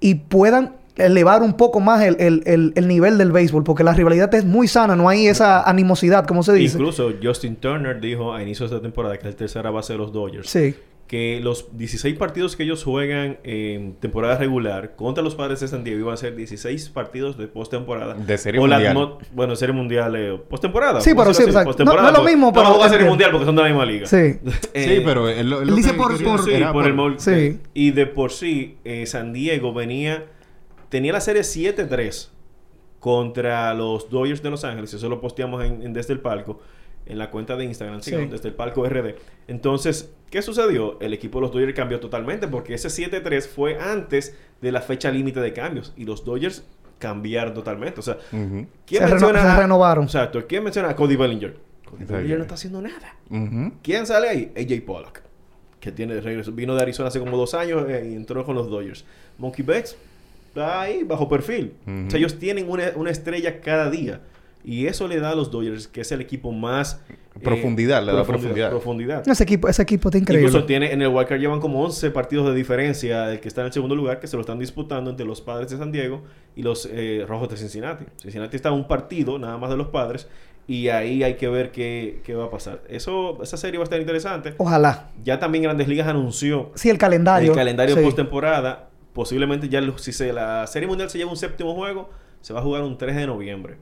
y puedan elevar un poco más el, el, el, el nivel del béisbol, porque la rivalidad es muy sana, no hay esa animosidad, como se dice. Incluso Justin Turner dijo a inicios de esta temporada, que es la tercera base de los Dodgers, Sí. que los 16 partidos que ellos juegan en temporada regular contra los padres de San Diego iban a ser 16 partidos de postemporada. De serie O la mundial. atmo- bueno, serie mundial, eh, postemporada. Sí, pero decirlo sí, así, o sea, no- no es lo porque mismo, No pero vamos a serie mundial porque son de la misma liga. Sí. Eh, Sí, pero él, lo- él él lo dice por- por- Sí, era por el Sí. Y de por sí, eh, San Diego venía... Tenía la serie 7-3 contra los Dodgers de Los Ángeles. Eso lo posteamos en, en Desde el Palco. En la cuenta de Instagram, Sí. Desde el Palco RD. Entonces, ¿qué sucedió? El equipo de los Dodgers cambió totalmente porque ese 7-3 fue antes de la fecha límite de cambios. Y los Dodgers cambiaron totalmente. O sea. ¿quién Se reno- menciona se a- renovaron. Exacto. ¿Quién menciona a Cody Bellinger? Cody. Bellinger no está haciendo nada. ¿Quién sale ahí? AJ Pollock. Que tiene de regreso. Vino de Arizona hace como dos años eh, y entró con los Dodgers. Monkey Becks está ahí bajo perfil. O sea, ellos tienen una, una estrella cada día. Y eso le da a los Dodgers, que es el equipo más... eh, Profundidad, le da profundidad. profundidad. Ese equipo, ese equipo está increíble. Incluso tiene, en el Wildcard llevan como 11 partidos de diferencia el que está en el segundo lugar, que se lo están disputando entre los Padres de San Diego y los eh, Rojos de Cincinnati. Cincinnati está un partido nada más de los Padres y ahí hay que ver qué, qué va a pasar. Eso, esa serie va a estar interesante. Ojalá. Ya también Grandes Ligas anunció Sí, el calendario. el calendario Sí. postemporada. Posiblemente ya lo- si se, la Serie Mundial se lleva un séptimo juego, se va a jugar un 3 de noviembre.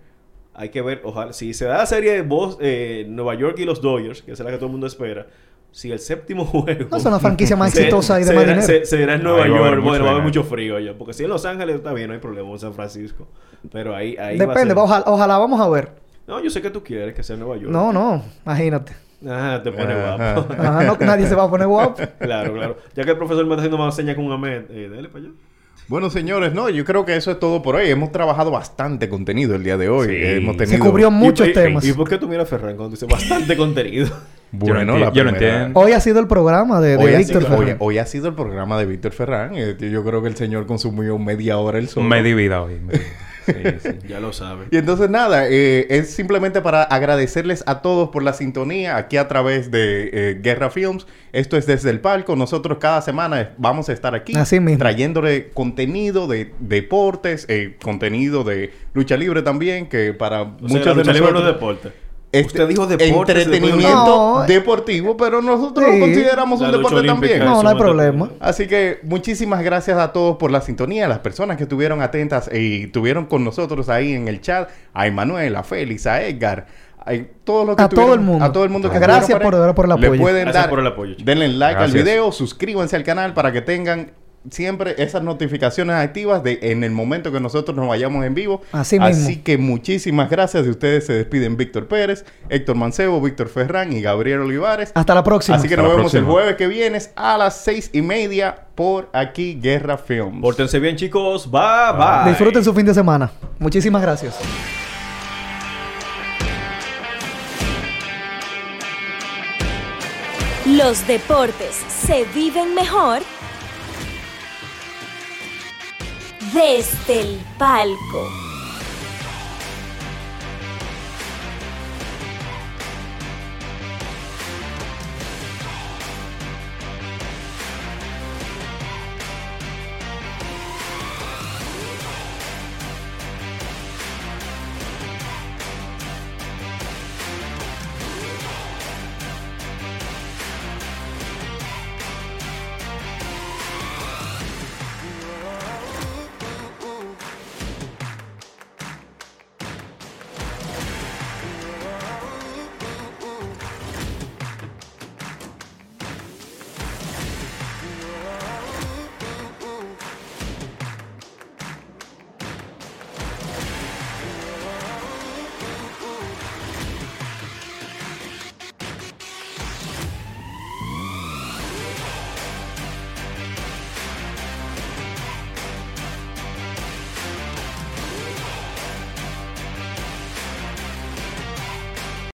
Hay que ver, ojalá, si se da la serie de Bos- eh, Nueva York y los Dodgers, que es la que todo el mundo espera, si el séptimo juego... No es una franquicia más exitosa y de se más dinero. Se, se verá en Nueva va York, bueno, va a haber mucho frío allá. Porque si en Los Ángeles está bien, no hay problema, en San Francisco. Pero ahí, ahí va a Depende, ser- ojalá, ojalá vamos a ver. No, yo sé que tú quieres que sea en Nueva York. No, no, imagínate. Ah, te pone Ajá. guapo. Ajá, no, nadie se va a poner guapo. claro, claro. Ya que el profesor me está haciendo más señas con un amén, eh, dale para allá. Bueno, señores, no, yo creo que eso es todo por hoy. Hemos trabajado bastante contenido el día de hoy. Sí. Hemos Se Se tenido... cubrió muchos ¿Y, y- temas. ¿Y por qué tú miras a Ferran cuando dice bastante contenido? Bueno, Yo no yo no primera- entiendo. Hoy ha sido el programa de, Víctor sido, hoy- ha sido el programa de Víctor Ferran. Eh, Yo creo que el señor consumió media hora el solo. Me divida hoy. me divida. Sí, sí. ya lo sabes. Y entonces nada, eh, es simplemente para agradecerles a todos por la sintonía aquí a través de eh, Guerra Films. Esto es desde el palco. Nosotros cada semana vamos a estar aquí Así mismo. trayéndole contenido de deportes, eh, contenido de lucha libre también, que para O sea, muchos de lucha libre no es nosotros... deporte. Este, Usted dijo deportes, Entretenimiento No. deportivo, pero nosotros Sí. lo consideramos La un deporte olímpica también. No, no hay deporte. problema. Así que muchísimas gracias a todos por la sintonía, a las personas que estuvieron atentas y estuvieron con nosotros ahí en el chat, a Emanuel, a Félix, a Edgar, a todos los que A todo el mundo. a todo el mundo que Gracias por- el Le apoyo. pueden Gracias dar, por el apoyo, denle like Gracias. al video, suscríbanse al canal para que tengan siempre esas notificaciones activas de en el momento que nosotros nos vayamos en vivo. Así mismo. Así que muchísimas gracias. De ustedes se despiden Víctor Pérez, Héctor Mancebo, Víctor Ferrán y Gabriel Olivares. Hasta la próxima. Así que Hasta nos vemos el jueves que viene a las seis y media por aquí Guerra Films. Pórtense bien, chicos. Bye, bye. Disfruten su fin de semana. Muchísimas gracias. Los deportes se viven mejor desde el palco.